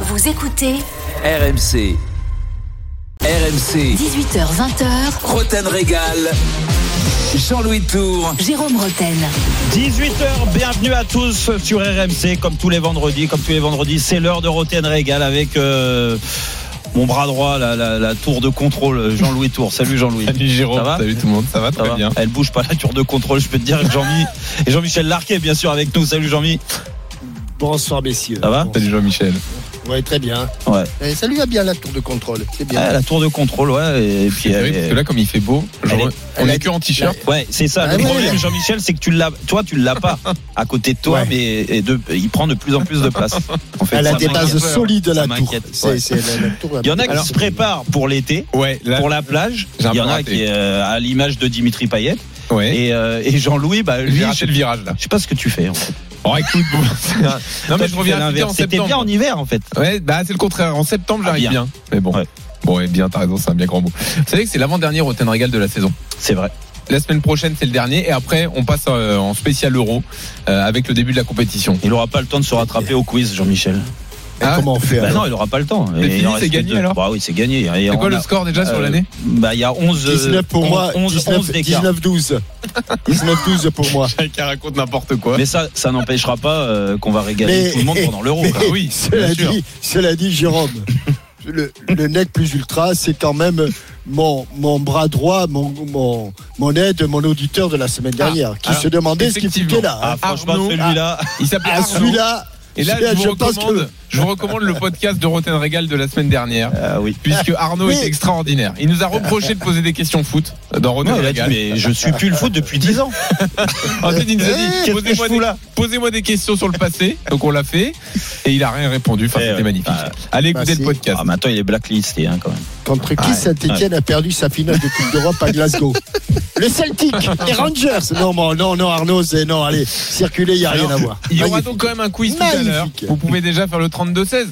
Vous écoutez RMC. RMC. 18h20h, Roten Régal. Jean-Louis Tour. Jérôme Roten. 18h, bienvenue à tous sur RMC, comme tous les vendredis. Comme tous les vendredis, c'est l'heure de Roten Régal avec euh, mon bras droit, la, la- la tour de contrôle, Jean-Louis Tour. Salut Jean-Louis. Salut Jérôme, Ça va salut tout le monde, ça va Ça très va bien. Elle bouge pas la tour de contrôle, je peux te dire. Jean-Mi et Jean-Michel Larquet, bien sûr, avec nous. Salut Jean-Mi. Bonsoir messieurs. Ça va. Salut Jean-Michel. Ouais, très bien. Ouais. Eh, ça lui va bien la tour de contrôle. C'est bien. Ah, la tour de contrôle, ouais. Et puis, elle- parce que là, comme il fait beau, Elle genre, est- on est que en t-shirt. Ouais, c'est ça. Ah le problème, ouais. Jean-Michel, c'est que tu l'as, toi, tu l'as pas à côté de toi, Ouais. mais et de, il prend de plus en plus de place. En fait, Elle a des bases solides la tour. la, la tour. Il y en a qui Alors, se préparent pour l'été, Ouais, pour la plage. Il y en a qui est euh, à l'image de Dimitri Payet. Ouais. Et, euh, et Jean-Louis, bah, lui, raté le virage là. je sais pas ce que tu fais. En fait. Oh, écoute, bon, non mais je reviens à en C'était septembre. bien en hiver, en fait. Ouais, bah c'est le contraire. En septembre, Ah, j'arrive bien. bien. Mais bon. Ouais. Bon, et bien, t'as raison, c'est un bien grand mot. Vous savez que c'est l'avant-dernier Rotten Régal de la saison. C'est vrai. La semaine prochaine, c'est le dernier. Et après, on passe euh, en spécial euro euh, avec le début de la compétition. Il aura pas le temps de se rattraper au quiz, Jean-Michel. Ah, comment on fait Bah alors non, il aura pas le temps. C'est gagné, deux. alors Bah oui, c'est gagné. C'est quoi le score déjà sur euh, l'année Bah, il y a 11. 19 pour moi, 11, 19, 11 d'écart. 19-12. 19-12 pour moi. Chacun raconte n'importe quoi. Mais ça, ça n'empêchera pas euh, qu'on va régaler Mais- tout le monde pendant l'euro. Ah oui, Cela dit, cela dit, Jérôme, le, le nec plus ultra, c'est quand même mon, mon bras droit, mon, mon, mon aide, mon auditeur de la semaine dernière, qui alors, se demandait ce qu'il foutait là. Ah, hein. franchement, celui-là. Il s'appelle Ah, celui-là, Et là, celui-là, je vous, pense que- je vous recommande le podcast de Roten Régal de la semaine dernière. Ah oui. Puisque Arnaud est extraordinaire. Il nous a reproché de poser des questions foot dans Roten Ouais, il a dit, Régal. mais je suis plus le foot depuis 10 ans. Ensuite, il nous a dit posez-moi des, questions sur le passé. Donc on l'a fait. Et il a rien répondu. Enfin, Eh c'était magnifique. Ah. Allez Bah, écouter si. le podcast. Ah, mais attends, il est blacklisté hein, quand même. contre qui Ouais, Saint-Etienne a perdu sa finale de Coupe d'Europe à Glasgow Le Celtic, les Rangers. Non, bon, non, non, Arnaud, c'est non, allez, circuler, il n'y a rien à voir. Il y aura donc quand même un quiz tout à l'heure. Vous pouvez déjà faire le 32-16.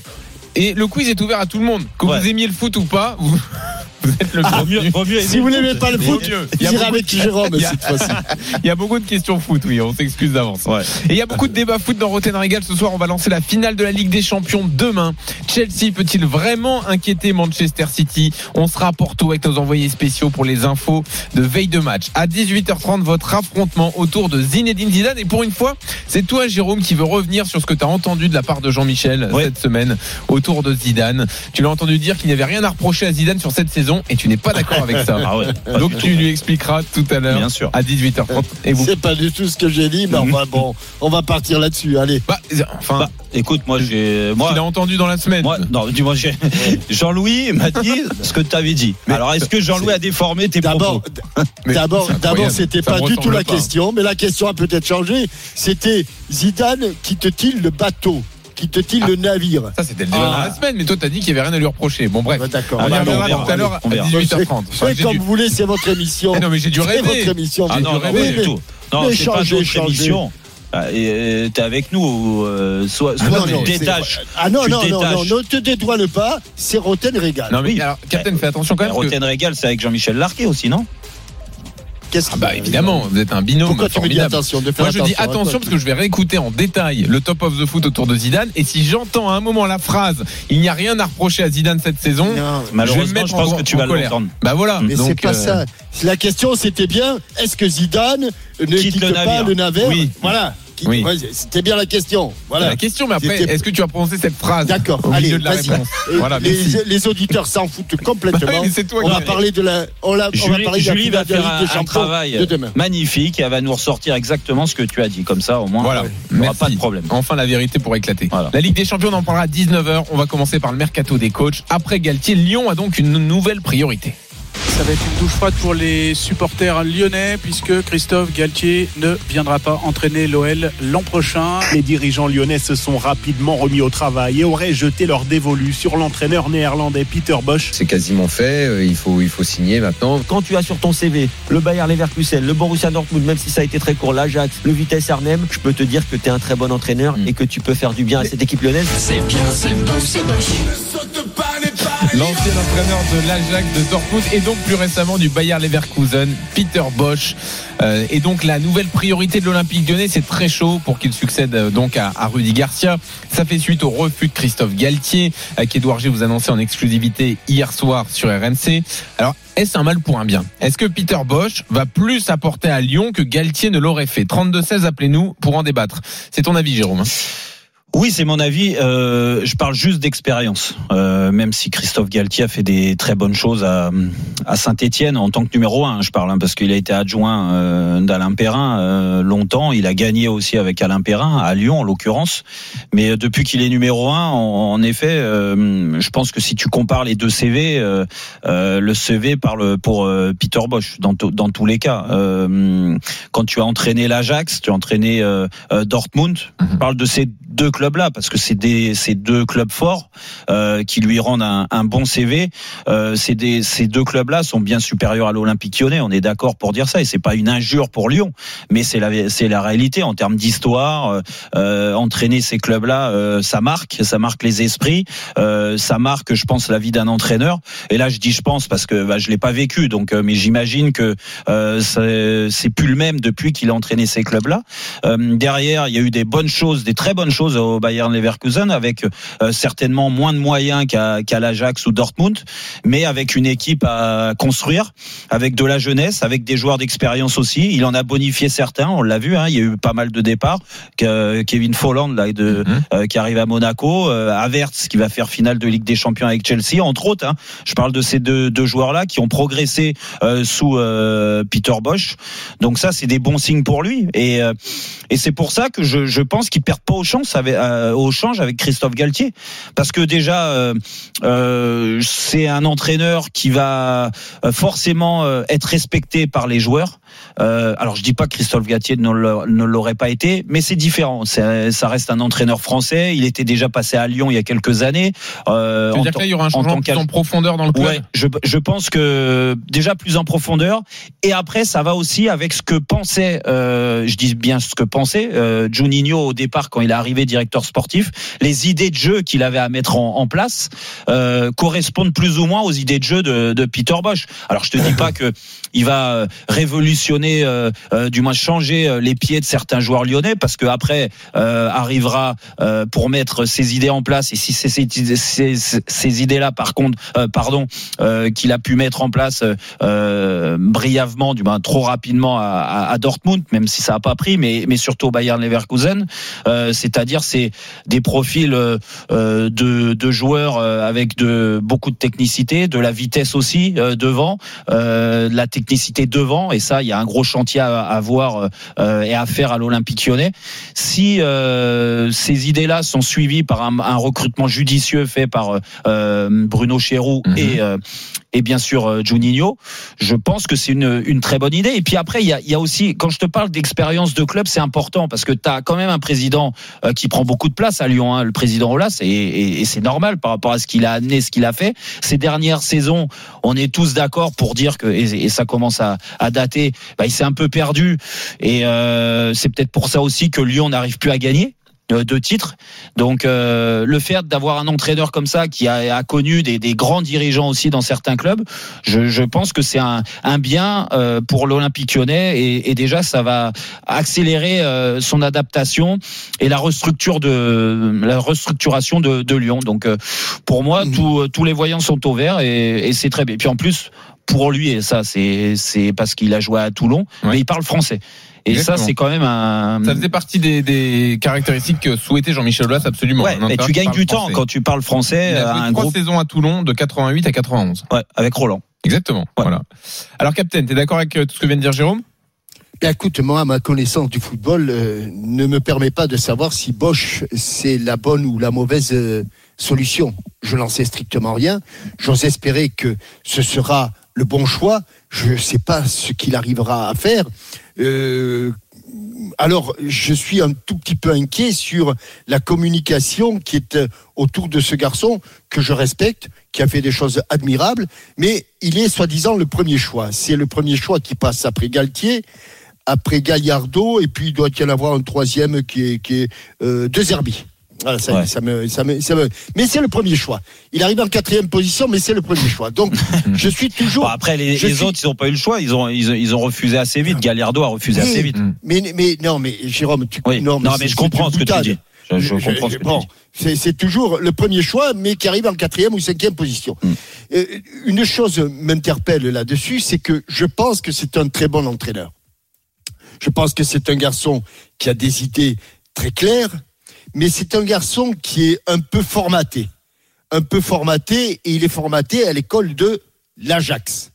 Et le quiz est ouvert à tout le monde. Que Ouais. vous aimiez le foot ou pas, vous, vous êtes le bienvenu. Si vous n'aimez pas le foot, mieux. Il y a j'irai avec de- Jérôme cette fois-ci. Il y a beaucoup de questions foot, oui, on s'excuse d'avance. Ouais. Et il y a beaucoup de débats foot dans Roten Régal. Ce soir, on va lancer la finale de la Ligue des Champions demain. Chelsea peut-il vraiment inquiéter Manchester City? On sera à Porto avec nos envoyés spéciaux pour les infos de veille de match. À 18h30, votre affrontement autour de Zinedine Zidane. Et pour une fois, c'est toi, Jérôme, qui veux revenir sur ce que tu as entendu de la part de Jean-Michel Ouais. cette semaine autour de Zidane. Tu l'as entendu dire qu'il n'y avait rien à reprocher à Zidane sur cette saison et tu n'es pas d'accord avec ça. Ah ouais. Donc tu lui expliqueras tout à l'heure Bien sûr. à 18h30. Et vous C'est pas du tout ce que j'ai dit, mais enfin bon, on va partir là-dessus. Allez. Bah, enfin, Bah, écoute, moi, j'ai. il a entendu dans la semaine. moi, non, dis-moi, j'ai- Jean-Louis m'a dit ce que tu avais dit. Mais Alors, est-ce que Jean-Louis a déformé tes D'abord, propos d'abord, d'abord, c'était pas du tout la pas. question, mais la question a peut-être changé. C'était Zidane quitte-t-il le bateau, quitte-t-il le navire Ça, c'était le débat Ah. dans la semaine, mais toi, t'as dit qu'il n'y avait rien à lui reprocher. Bon, bref. Bah, D'accord. On y bah, reviendra tout à l'heure à on verra. 18h30. Enfin, Faites comme vous voulez, c'est votre émission. Eh non, mais j'ai dû C'est votre rêver. émission. Ah J'ai non, dû non, rêver. du tout. Non, c'est pas notre émission. Ah, et t'es avec nous, euh, soit, soit Ah non, tu non, détaches. Ah non, Tu non, non, détaches. non, ne te dédouane pas, c'est Roten Régal. Non, mais Oui. alors, Captain, fais attention quand même. parce que- Roten Régal, c'est avec Jean-Michel Larquet aussi, non? Qu'est-ce Ah bah évidemment, vous êtes un binôme Pourquoi tu me dis formidable. attention de faire Moi je dis attention parce que je vais réécouter en détail le top of the foot autour de Zidane et si j'entends à un moment la phrase il n'y a rien à reprocher à Zidane cette saison, Non, je vais me Malheureusement, mettre je pense en- que tu en vas colère. l'entendre. Bah voilà. Mais c'est pas euh, ça. La question c'était bien, est-ce que Zidane ne Quitte quitte le pas le navire Oui. Voilà. Qui- Oui. ouais, C'était bien la question. Voilà. la question, mais après, est-ce que tu as prononcé cette phrase D'accord. au Allez, de la Voilà, les, les auditeurs s'en foutent complètement. Bah oui, toi on va parler de la. On, la- on va Julie, parler de la Julie va de un, travail de demain. magnifique et elle va nous ressortir exactement ce que tu as dit. Comme ça, au moins, Voilà. il n'y aura pas de problème. Enfin, la vérité pour éclater. Voilà. La Ligue des Champions, on en parlera à 19h. On va commencer par le mercato des coachs. Après Galtier, Lyon a donc une nouvelle priorité. Ça va être une douche froide pour les supporters lyonnais puisque Christophe Galtier ne viendra pas entraîner l'OL l'an prochain. Les dirigeants lyonnais se sont rapidement remis au travail et auraient jeté leur dévolu sur l'entraîneur néerlandais Peter Bosch. C'est quasiment fait, euh, il faut, il faut signer maintenant. quand tu as sur ton CV le Bayer Leverkusen, le Borussia Dortmund, même si ça a été très court, l'Ajax, le Vitesse Arnhem, je peux te dire que tu es un très bon entraîneur Mm. et que tu peux faire du bien à cette équipe lyonnaise. C'est bien, c'est beau, c'est. L'ancien entraîneur de l'Ajax de Dortmund et donc plus récemment du Bayer Leverkusen, Peter Bosch. Euh, et donc la nouvelle priorité de l'Olympique lyonnais, c'est très chaud pour qu'il succède euh, donc à, à Rudy Garcia. Ça fait suite au refus de Christophe Galtier, euh, qu'Edouard G vous annonçait en exclusivité hier soir sur RMC. Alors, est-ce un mal pour un bien? Est-ce que Peter Bosch va plus apporter à Lyon que Galtier ne l'aurait fait? 32-16, appelez-nous pour en débattre. C'est ton avis, Jérôme hein Oui, c'est mon avis. Euh, je parle juste d'expérience. Euh, même si Christophe Galtier a fait des très bonnes choses à, à Saint-Etienne en tant que numéro un, je parle, hein, parce qu'il a été adjoint euh, d'Alain Perrin euh, longtemps. Il a gagné aussi avec Alain Perrin, à Lyon en l'occurrence. Mais euh, depuis qu'il est numéro un, en, en effet, euh, je pense que si tu compares les deux CV, euh, euh, le CV parle pour euh, Peter Bosch dans, dans tous les cas. Euh, quand tu as entraîné l'Ajax, tu as entraîné Dortmund, je parle de ces deux clubs-là parce que c'est des ces deux clubs forts euh, qui lui rendent un, un bon CV. Euh, c'est des ces deux clubs-là sont bien supérieurs à l'Olympique Lyonnais. On est d'accord pour dire ça et c'est pas une injure pour Lyon, mais c'est la c'est la réalité en termes d'histoire. Euh, euh, entraîner ces clubs-là, euh, ça marque, ça marque les esprits, euh, ça marque, je pense, la vie d'un entraîneur. Et là, je dis je pense parce que bah, je l'ai pas vécu, donc mais j'imagine que c'est c'est plus le même depuis qu'il a entraîné ces clubs-là. Derrière, il y a eu des bonnes choses, des très bonnes choses au Bayern Leverkusen, avec euh, certainement moins de moyens qu'à qu'à l'Ajax ou Dortmund, mais avec une équipe à construire, avec de la jeunesse, avec des joueurs d'expérience aussi. Il en a bonifié certains, on l'a vu. Hein, il y a eu pas mal de départs. Kevin Folland là, de, Mhm. euh, qui arrive à Monaco, euh, Havertz qui va faire finale de Ligue des Champions avec Chelsea, entre autres. Hein. Je parle de ces deux, deux joueurs-là qui ont progressé euh, sous euh, Peter Bosch. Donc ça, c'est des bons signes pour lui. Et, euh, et c'est pour ça que je, je pense qu'il perd pas au change avec, euh, au change avec Christophe Galtier, parce que déjà, euh, euh, c'est un entraîneur qui va forcément être respecté par les joueurs. Euh, alors je dis pas que Christophe Galtier ne l'a- ne l'aurait pas été, mais c'est différent. Ça reste un entraîneur français. Il était déjà passé à Lyon il y a quelques années. Euh, Tu veux en dire tant- que là, il y aura un en changement tant plus en profondeur dans le club Ouais, je, je pense que déjà plus en profondeur et après ça va aussi avec ce que pensait, euh, je dis bien ce que pensait euh, Juninho au départ quand il est arrivé directeur sportif, les idées de jeu qu'il avait à mettre en, en place euh, correspondent plus ou moins aux idées de jeu de, de Peter Bosch. Alors je te dis pas que il va euh, euh, euh, du moins changer euh, les pieds de certains joueurs lyonnais parce que après arrivera pour mettre ses idées en place et si ces, ces, idées-là par contre, pardon, qu'il a pu mettre en place brièvement, du moins trop rapidement à, Dortmund, même si ça a pas pris, mais mais surtout au Bayern Leverkusen, c'est-à-dire c'est des profils de, de joueurs avec de beaucoup de technicité, de la vitesse aussi devant, de la technicité devant, et ça il y a un gros chantier à, à voir euh, et à faire à l'Olympique Lyonnais. Si euh, ces idées-là sont suivies par un, un recrutement judicieux fait par euh, Bruno Chéroux Mhm. et euh, et bien sûr euh, Juninho, je pense que c'est une, une très bonne idée. Et puis après, il y a, il y a aussi, quand je te parle d'expérience de club, c'est important parce que tu as quand même un président euh, qui prend beaucoup de place à Lyon, hein, le président Olas, et, et, et c'est normal par rapport à ce qu'il a amené, ce qu'il a fait. Ces dernières saisons, on est tous d'accord pour dire que, et, et ça commence à, à dater, bah, il s'est un peu perdu. Et euh, c'est peut-être pour ça aussi que Lyon n'arrive plus à gagner euh, de titres. Donc euh, le fait d'avoir un entraîneur comme ça qui a, a connu des, des grands dirigeants aussi dans certains clubs, je, je pense que c'est un, un bien euh, pour l'Olympique lyonnais et, et déjà ça va accélérer euh, son adaptation et la restructure de la restructuration de, de Lyon. Donc pour moi, tout- tous les voyants sont au vert et, et c'est très bien. Et puis en plus pour lui et ça c'est c'est parce qu'il a joué à Toulon, Ouais. mais il parle français. Et Exactement. ça c'est quand même un Ça faisait partie des, des caractéristiques que souhaitait Jean-Michel Aulas absolument. Ouais, entraîneur tu gagnes du temps français. quand tu parles français Il à a joué un trois groupe saisons à Toulon de 88 à 91. ouais, avec Roland. Exactement. Voilà. Alors, Captain, t'es d'accord avec euh, tout ce que vient de dire Jérôme? Écoute, moi, ma connaissance du football euh, ne me permet pas de savoir si Bosch, c'est la bonne ou la mauvaise euh, solution. Je n'en sais strictement rien. J'ose espérer que ce sera le bon choix. Je ne sais pas ce qu'il arrivera à faire. Euh, alors, je suis un tout petit peu inquiet sur la communication qui est euh, autour de ce garçon que je respecte, qui a fait des choses admirables, mais il est soi-disant le premier choix. C'est le premier choix qui passe après Galtier, après Gallardo, et puis il doit y en avoir un troisième qui est, qui euh, De Zerbi. Voilà, ça, y est, Ouais. ça me, ça me, ça me- Mais c'est le premier choix. Il arrive en quatrième position, mais c'est le premier choix. Donc, je suis toujours. Bon, après, les, je les suis- autres, ils n'ont pas eu le choix. Ils ont, ils, ont- ils ont refusé assez vite. Gallardo a refusé assez vite. Mais, mais non, mais Jérôme, tu Oui. non, Non, mais je comprends ce que tu dis. Je, je comprends ce que bon, tu dis. c'est- C'est toujours le premier choix, mais qui arrive en quatrième ou cinquième position. Hmm. Euh, une chose m'interpelle là-dessus, c'est que je pense que c'est un très bon entraîneur. Je pense que c'est un garçon qui a des idées très claires, mais c'est un garçon qui est un peu formaté. Un peu formaté, et il est formaté à l'école de l'Ajax.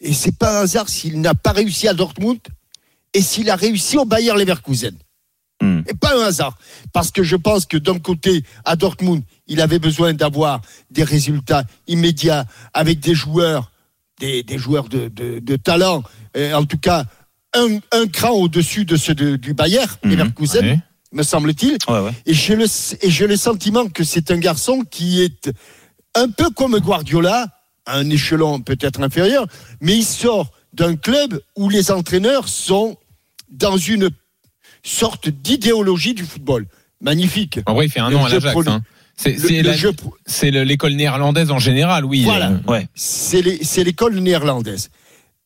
Et c'est pas un hasard s'il n'a pas réussi à Dortmund et s'il a réussi au Bayer Leverkusen. Hmm. Et pas un hasard. Parce que je pense que d'un côté, à Dortmund, il avait besoin d'avoir des résultats immédiats avec des joueurs, des, des joueurs de, de- de talent, et en tout cas, un, un cran au-dessus de ceux de- du Bayer Mhm. Leverkusen, Ouais. Me semble-t-il. Ouais, ouais. Et j'ai le, et j'ai le sentiment que c'est un garçon qui est un peu comme Guardiola, à un échelon peut-être inférieur, mais il sort d'un club où les entraîneurs sont dans une sorte d'idéologie du football. Magnifique. En vrai, il fait un Le an à l'Ajax. hein. C'est l'école néerlandaise en général, oui. Voilà. Euh, Ouais. c'est l'école néerlandaise.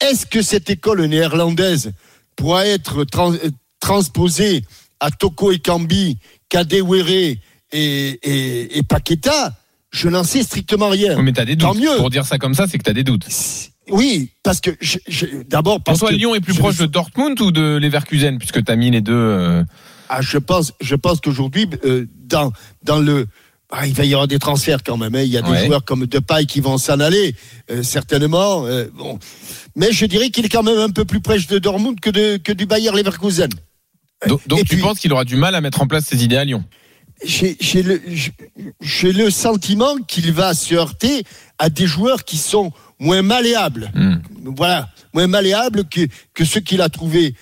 Est-ce que cette école néerlandaise pourra être trans- euh, transposée à Toko Ekambi, Kadewere et, et, et Paqueta Je n'en sais strictement rien. Mais t'as des Tant doutes. mieux. Pour dire ça comme ça, c'est que t'as des doutes. Oui, parce que d'abord Pour parce toi, que Lyon est plus proche me- de Dortmund ou de Leverkusen, puisque t'as mis les deux. euh, Ah, je pense, je pense qu'aujourd'hui, euh, dans, dans le. Ah, il va y avoir des transferts quand même. hein. Il y a des joueurs comme Depay qui vont s'en aller, euh, certainement. bon. Mais je dirais qu'il est quand même un peu plus proche de Dortmund que, de, que du Bayer Leverkusen. Donc, tu puis- penses qu'il aura du mal à mettre en place ses idées à Lyon J'ai le, sentiment qu'il va se heurter à des joueurs qui sont moins malléables. Hmm. Voilà, moins malléables que, que ceux qu'il a trouvés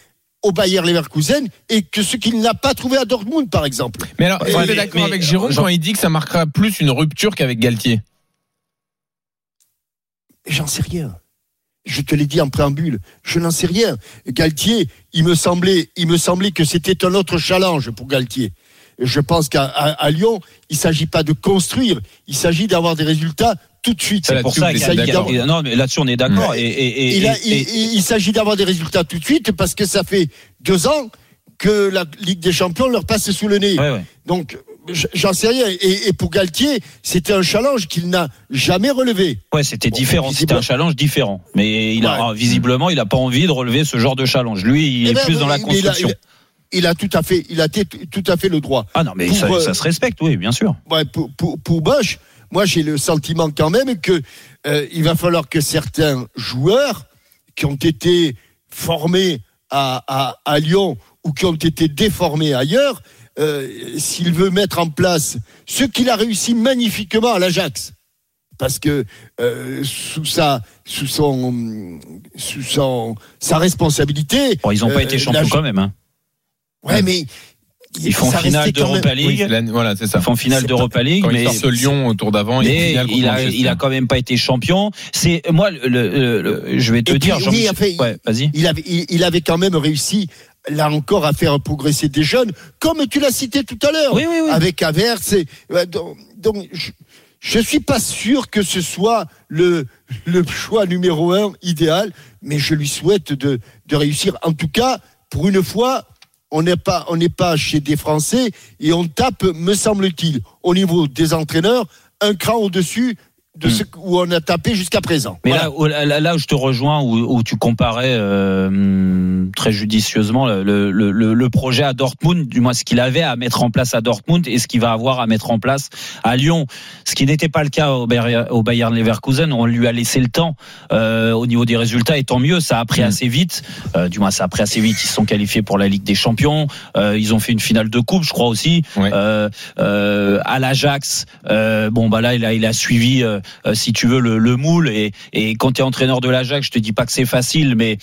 au Bayer Leverkusen et que ceux qu'il n'a pas trouvés à Dortmund, par exemple. Mais alors, Ouais, est-ce que mais- t'es d'accord avec Jérôme Jean- quand il dit que ça marquera plus une rupture qu'avec Galtier? J'en sais rien. Je te l'ai dit en préambule, je n'en sais rien. Galtier, il me semblait, il me semblait que c'était un autre challenge pour Galtier. Je pense qu'à Lyon, il s'agit pas de construire, il s'agit d'avoir des résultats tout de suite. C'est pour ça qu'il y a- Non, mais là-dessus, on est d'accord. Et, et, et, Il, et- il- et- il- il s'agit d'avoir des résultats tout de suite parce que ça fait deux ans que la Ligue des Champions leur passe sous le nez. ouais, ouais. Donc, j'en sais rien. Et, et pour Galtier, c'était un challenge qu'il n'a jamais relevé. Ouais, c'était Bon, différent. C'était un challenge différent. Mais il a, Ouais. visiblement, il n'a pas envie de relever ce genre de challenge. Lui, il Eh est ben, plus dans la mais il a- construction. il a- Il a tout à fait, il a t- tout à fait le droit. Ah non, mais Pour, ça, euh, ça se respecte, oui, bien sûr. Ouais, pour, pour, pour Bosch, moi j'ai le sentiment quand même que euh, il va falloir que certains joueurs qui ont été formés à, à, à Lyon ou qui ont été déformés ailleurs, euh, s'il veut mettre en place ce qu'il a réussi magnifiquement à l'Ajax, parce que euh, sous sa sous son sous son sa responsabilité, Bon, ils n'ont pas euh, été champions la- quand même. Hein. ouais mais Ils font finale d'Europa League. Oui, Voilà, c'est ça. Ils font finale d'Europa League, Quand mais il sort Lyon au tour d'avant, il mais il a, Manchester. il a quand même pas été champion. C'est moi, le, le- le- je vais te Et puis, dire, oui, il- ouais, vas-y. il avait, il, il avait quand même réussi, là encore, à faire progresser des jeunes, comme tu l'as cité tout à l'heure, Oui, oui, oui. avec Averse. et- ouais, donc, donc, je, je suis pas sûr que ce soit le, le choix numéro un idéal, mais je lui souhaite de, de réussir. En tout cas, pour une fois, on n'est pas, on n'est pas chez des Français et on tape, me semble-t-il, au niveau des entraîneurs, un cran au-dessus de ce où on a tapé jusqu'à présent. Mais Voilà. là, où, là, là où je te rejoins, où, où tu comparais euh, très judicieusement le, le, le, le projet à Dortmund, du moins ce qu'il avait à mettre en place à Dortmund et ce qu'il va avoir à mettre en place à Lyon, ce qui n'était pas le cas au au Bayern Leverkusen. On lui a laissé le temps euh, au niveau des résultats, et tant mieux. Ça a pris Mm. assez vite. Euh, du moins, ça a pris assez vite. Ils se sont qualifiés pour la Ligue des Champions. Euh, ils ont fait une finale de coupe, je crois aussi. Ouais. Euh, euh, à l'Ajax, euh, bon bah là, il a, il a suivi, si tu veux, le, le moule. Et, et quand tu es entraîneur de l'Ajax, je te dis pas que c'est facile, mais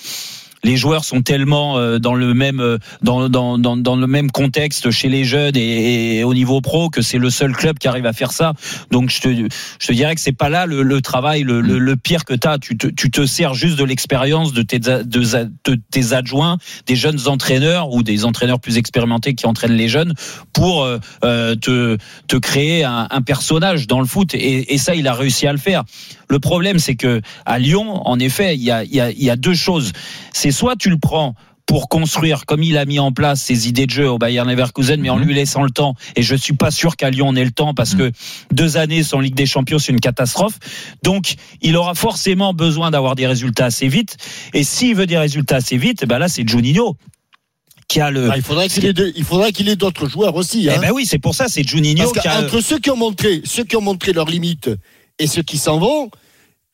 les joueurs sont tellement euh, dans le même euh, dans, dans, dans, dans le même contexte chez les jeunes et, et au niveau pro que c'est le seul club qui arrive à faire ça. Donc je te, je te dirais que c'est pas là le, le travail le, le, le pire que tu. Tu te, tu te sers juste de l'expérience de tes, de, de tes adjoints, des jeunes entraîneurs ou des entraîneurs plus expérimentés qui entraînent les jeunes pour euh, euh, te, te créer un, un personnage dans le foot. Et, et ça, il a réussi à le faire. Le problème, c'est que à Lyon, en effet, il y a, y a, y a deux choses. C'est soit tu le prends pour construire, comme il a mis en place ses idées de jeu au Bayern Leverkusen, mais en lui laissant le temps. Et je suis pas sûr qu'à Lyon on ait le temps parce que deux années sans Ligue des Champions, c'est une catastrophe. Donc, il aura forcément besoin d'avoir des résultats assez vite. Et s'il veut des résultats assez vite, ben là, c'est Juninho qui a le. Ah, il faudrait qu'il ait, de- il faudrait qu'il ait d'autres joueurs aussi. Eh hein. ben oui, c'est pour ça, c'est Juninho Parce qui a. qu'entre ceux qui ont montré, ceux qui ont montré leurs limites et ceux qui s'en vont,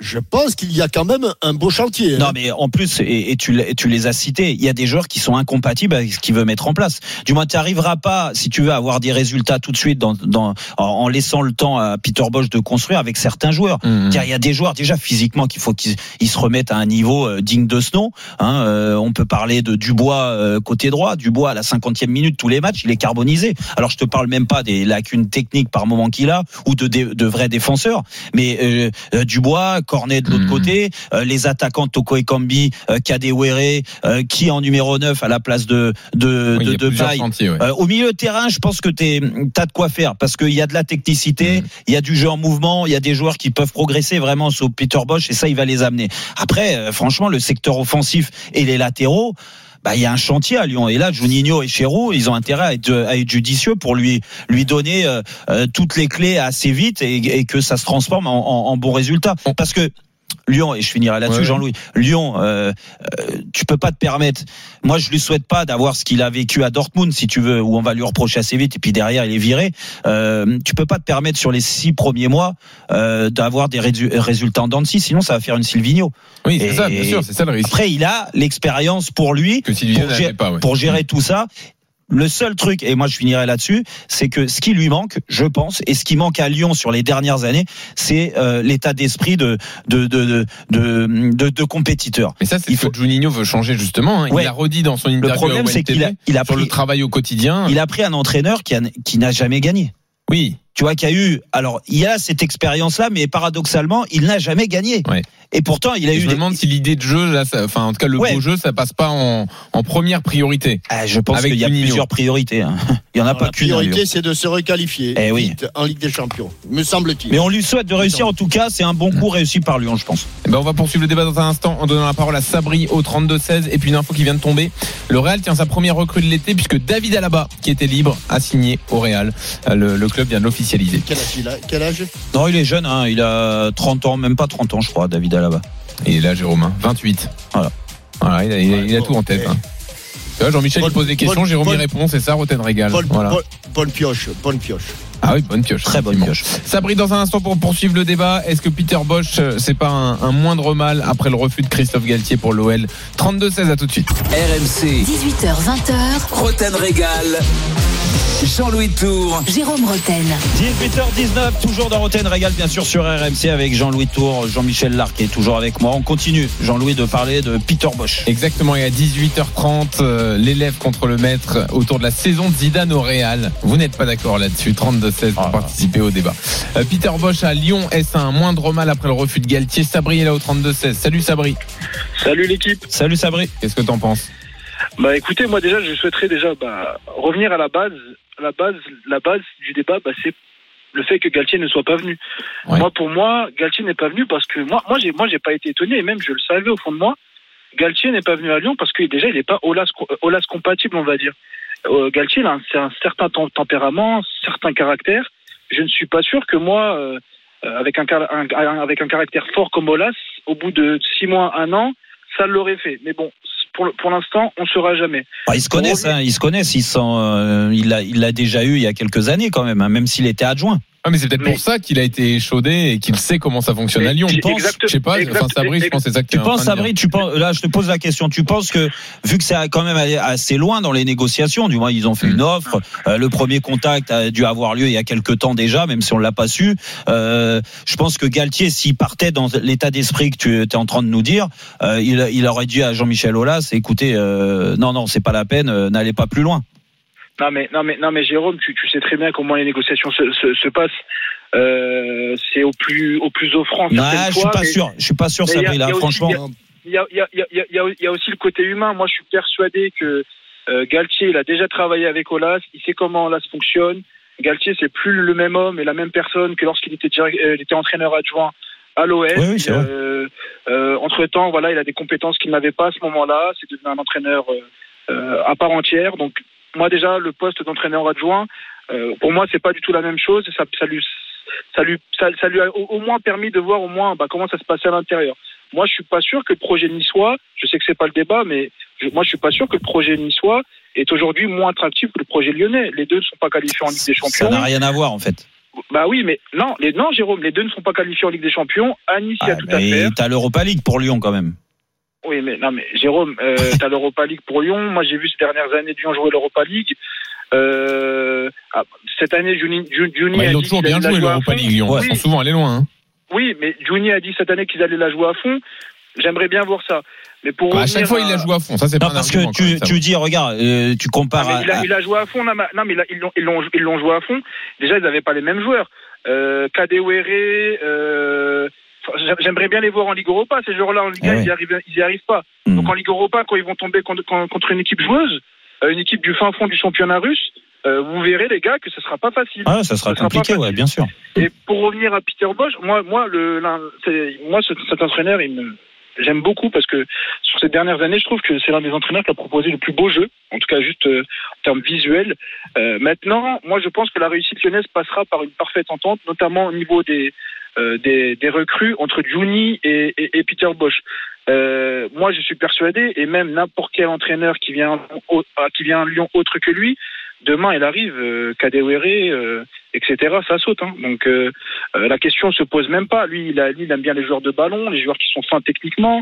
je pense qu'il y a quand même un beau chantier. hein. Non, mais en plus, et, et tu, les as cités, il y a des joueurs qui sont incompatibles avec ce qu'il veut mettre en place. Du moins, tu n'arriveras pas, si tu veux, avoir des résultats tout de suite dans, dans, en, en laissant le temps à Peter Bosch de construire avec certains joueurs. Car il y a des joueurs déjà physiquement qu'il faut qu'ils ils se remettent à un niveau euh, digne de ce nom. Hein, euh, on peut parler de Dubois euh, côté droit, Dubois à la 50e minute tous les matchs, il est carbonisé. Alors je te parle même pas des lacunes techniques par moment qu'il a ou de, de, de vrais défenseurs, mais euh, euh, Dubois, Cornet de l'autre Mhm. côté, euh, les attaquants Toko Ekambi, euh, Kadewere, euh, qui en numéro 9 à la place de de Oui, de, de ouais. Euh, au milieu de terrain, je pense que tu as de quoi faire parce qu'il y a de la technicité, Mhm. il y a du jeu en mouvement, il y a des joueurs qui peuvent progresser vraiment sous Peter Bosch et ça, il va les amener. Après, franchement, le secteur offensif et les latéraux. Bah, il y a un chantier à Lyon. Et là Juninho et Chéroux ils ont intérêt à être, à être judicieux pour lui lui donner euh, euh, toutes les clés assez vite et, et que ça se transforme en, en, en bon résultat. Parce que Lyon et je finirai là-dessus Ouais. Jean-Louis Lyon euh, euh, tu peux pas te permettre moi je lui souhaite pas d'avoir ce qu'il a vécu à Dortmund si tu veux où on va lui reprocher assez vite et puis derrière il est viré euh, tu peux pas te permettre sur les six premiers mois euh, d'avoir des résu- résultats en dents de scie sinon ça va faire une Silvino Oui, c'est ça, bien sûr, c'est ça le risque. après il a l'expérience pour lui Que Silvino pour, n'avait gérer, pas, ouais. pour gérer tout ça. Le seul truc, et moi je finirai là-dessus, c'est que ce qui lui manque, je pense, et ce qui manque à Lyon sur les dernières années, c'est euh, l'état d'esprit de de, de, de, compétiteur. Mais ça, c'est ce que Juninho veut changer justement. hein. Ouais. Il a redit dans son Le interview problème, à c'est qu'il a, il a sur le pris, travail au quotidien. il a pris un entraîneur qui a- qui n'a jamais gagné. Oui, Tu vois, qu'il y a eu. Alors, il y a cette expérience-là, mais paradoxalement, il n'a jamais gagné. Ouais. Et pourtant, il a Et eu. je me des- demande si l'idée de jeu, là, ça- enfin, en tout cas, le Ouais. beau jeu, ça passe pas en, en première priorité. Ah, je pense qu'il y a plusieurs priorités. hein. Il y en a Alors, pas la qu'une. Lyon. priorité, c'est de se requalifier Eh oui. en Ligue des Champions, me semble-t-il. Mais on lui souhaite de réussir. En tout cas, c'est un bon coup réussi par Lyon, je pense. Eh ben, on va poursuivre le débat dans un instant en donnant la parole à Sabri au 32-16 et puis une info qui vient de tomber. Le Real tient sa première recrue de l'été puisque David Alaba, qui était libre, a signé au Real. Euh, Le, le club vient de l'officialiser. Quel âge il a? Quel âge? Non, il est jeune, hein. il a 30 ans, même pas 30 ans, je crois, David Alaba. Et là, Jérôme, hein, 28. Voilà. Voilà, il a, il a- il a Ouais, tout en tête. hein. Jean-Michel il pose des questions, Jérôme y répond, c'est ça, Roten régale. bonne, Voilà. pioche, bonne pioche. Ah oui, bonne pioche. Très bonne pioche. Sabri, dans un instant pour poursuivre le débat, est-ce que Peter Bosch, euh, c'est pas un, un moindre mal après le refus de Christophe Galtier pour l'OL 32-16 à tout de suite. RMC, 18h20h, Roten Régal. Jean-Louis Tour. Jérôme Roten. 18h19, toujours dans Roten Régal, bien sûr, sur RMC avec Jean-Louis Tour, Jean-Michel Larquet, toujours avec moi. On continue, Jean-Louis, de parler de Peter Bosch. Exactement, et à 18h30, euh, l'élève contre le maître autour de la saison de Zidane au Real. Vous n'êtes pas d'accord là-dessus, 32-16 pour Ah. participer au débat. Euh, Peter Bosch à Lyon, est-ce un moindre mal après le refus de Galtier? Sabri est là au 32-16. Salut Sabri, Salut l'équipe. Salut Sabri. qu'est-ce que t'en penses? Bah écoutez, moi déjà, je souhaiterais déjà bah, revenir à la base. La base, la base du débat, bah, c'est le fait que Galtier ne soit pas venu. Ouais. Moi, pour moi, Galtier n'est pas venu parce que moi, moi, j'ai, moi, j'ai pas été étonné et même je le savais au fond de moi. Galtier n'est pas venu à Lyon parce que déjà, il n'est pas Olas, Olas compatible, on va dire. Euh, Galtier, a un, c'est un certain tem- tempérament, certain caractère. Je ne suis pas sûr que moi, euh, euh, avec un, car- un- un- avec un caractère fort comme Olas, au bout de six mois, un an, ça l'aurait fait. Mais bon, pour, l'instant, on ne saura jamais. Ah, ils se connaissent, hein, ils se connaissent, ils sont, euh, il l'a il déjà eu il y a quelques années quand même, hein, même s'il était adjoint. Ah, mais c'est peut-être Mais- pour ça qu'il a été échaudé et qu'il sait comment ça fonctionne Mais à Lyon. Je pense, exact- je sais pas, exact- enfin Sabri, je pense que c'est ça que Tu penses. Sabri, tu penses, là, je te pose la question. Tu penses que, vu que c'est quand même allé assez loin dans les négociations, du moins, ils ont fait une offre, euh, le premier contact a dû avoir lieu il y a quelques temps déjà, même si on l'a pas su. Euh, je pense que Galtier, s'il partait dans l'état d'esprit que tu es en train de nous dire, euh, il, il aurait dit à Jean-Michel Aulas, écoutez, euh, non, non, c'est pas la peine, euh, n'allez pas plus loin. Non mais non mais non mais Jérôme, tu, tu sais très bien comment les négociations se, se, se passent. Euh, c'est au plus au plus offrant. Non, certaines je suis fois, pas mais- sûr. Je suis pas sûr, mais il y a- Sabri, là, il y a aussi- franchement. il y a, il y, a, il y, a, il y, a, il y a- il y a aussi le côté humain. Moi, je suis persuadé que euh, Galtier, il a déjà travaillé avec Olas, il sait comment Olas fonctionne. Galtier, c'est plus le même homme et la même personne que lorsqu'il était, direct- euh, il était entraîneur adjoint à l'OS. Oui, oui, entre temps, voilà, il a des compétences qu'il n'avait pas à ce moment-là. C'est devenu un entraîneur à part entière. Donc, moi déjà, le poste d'entraîneur adjoint, euh, pour moi, c'est pas du tout la même chose. Ça, ça lui, ça lui, ça, ça lui a au, au moins permis de voir au moins bah, comment ça se passait à l'intérieur. Moi, je suis pas sûr que le projet niçois, je sais que c'est pas le débat, mais je- moi, je suis pas sûr que le projet niçois est aujourd'hui moins attractif que le projet lyonnais. Les deux ne sont pas qualifiés en Ligue des Ça Champions. n'a rien à voir, en fait. Bah oui, mais non, les, non, Jérôme, les deux ne sont pas qualifiés en Ligue des Champions. À Nice, il y a Ah, tout à faire. t'as l'Europa League pour Lyon, quand même. Oui, mais non, mais Jérôme, euh, t'as l'Europa League pour Lyon. Moi, j'ai vu ces dernières années Lyon jouer l'Europa League. Euh, ah, cette année, Juni, Ju- Juni Bah, a ils dit toujours bien joué l'Europa. League Lyon. Oui, Ils sont souvent allés loin. hein. oui, mais Juni a dit cette année qu'ils allaient la jouer à fond. J'aimerais bien voir ça. Mais pour Bah, à chaque fois, il la joue à fond. Ça, c'est pas parce argument, que tu, tu dis, regarde, euh, tu compares mais il, a, à- il a joué à fond. Non, mais, non, mais là, ils l'ont, ils l'ont, ils l'ont joué à fond. Déjà, ils n'avaient pas les mêmes joueurs. Euh, Kadewere, euh, j'aimerais bien les voir en Ligue Europa. Ces joueurs-là en Ligue Eh 1, ouais. ils n'y arrivent, ils y arrivent pas. Hmm. Donc en Ligue Europa, quand ils vont tomber contre, une équipe joueuse, euh, une équipe du fin fond du championnat russe, euh, vous verrez les gars que ce sera pas facile. Ah, ça sera Ça sera compliqué, ouais, bien sûr. Et pour revenir à Peter Bosch, moi, moi, le, moi, ce- cet entraîneur, il me, j'aime beaucoup parce que sur ces dernières années, je trouve que c'est l'un des entraîneurs qui a proposé le plus beau jeu, en tout cas juste euh, en termes visuels. Euh, maintenant, moi, je pense que la réussite lyonnaise passera par une parfaite entente, notamment au niveau des des, des recrues entre Juni et, et, et Peter Bosch. Euh, moi, je suis persuadé, et même n'importe quel entraîneur qui vient ah, qui vient à Lyon autre que lui, demain, il arrive, euh, euh, etc. Ça saute. Hein. Donc euh, euh, la question se pose même pas. Lui, il, a, il aime bien les joueurs de ballon, les joueurs qui sont fins techniquement.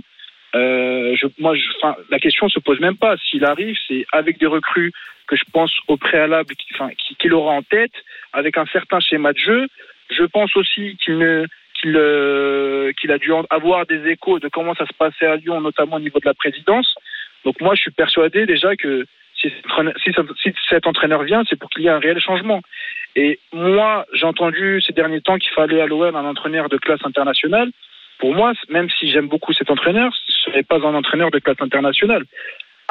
Euh, je, moi, je, enfin, la question se pose même pas. S'il arrive, c'est avec des recrues que je pense au préalable, qui- enfin, qui- qu'il aura en tête, avec un certain schéma de jeu. Je pense aussi qu'il euh, a dû avoir des échos de comment ça se passait à Lyon, notamment au niveau de la présidence. Donc moi, je suis persuadé déjà que si, si, si cet entraîneur vient, c'est pour qu'il y ait un réel changement. Et moi, j'ai entendu ces derniers temps qu'il fallait à l'OM un entraîneur de classe internationale. Pour moi, même si j'aime beaucoup cet entraîneur, ce n'est pas un entraîneur de classe internationale.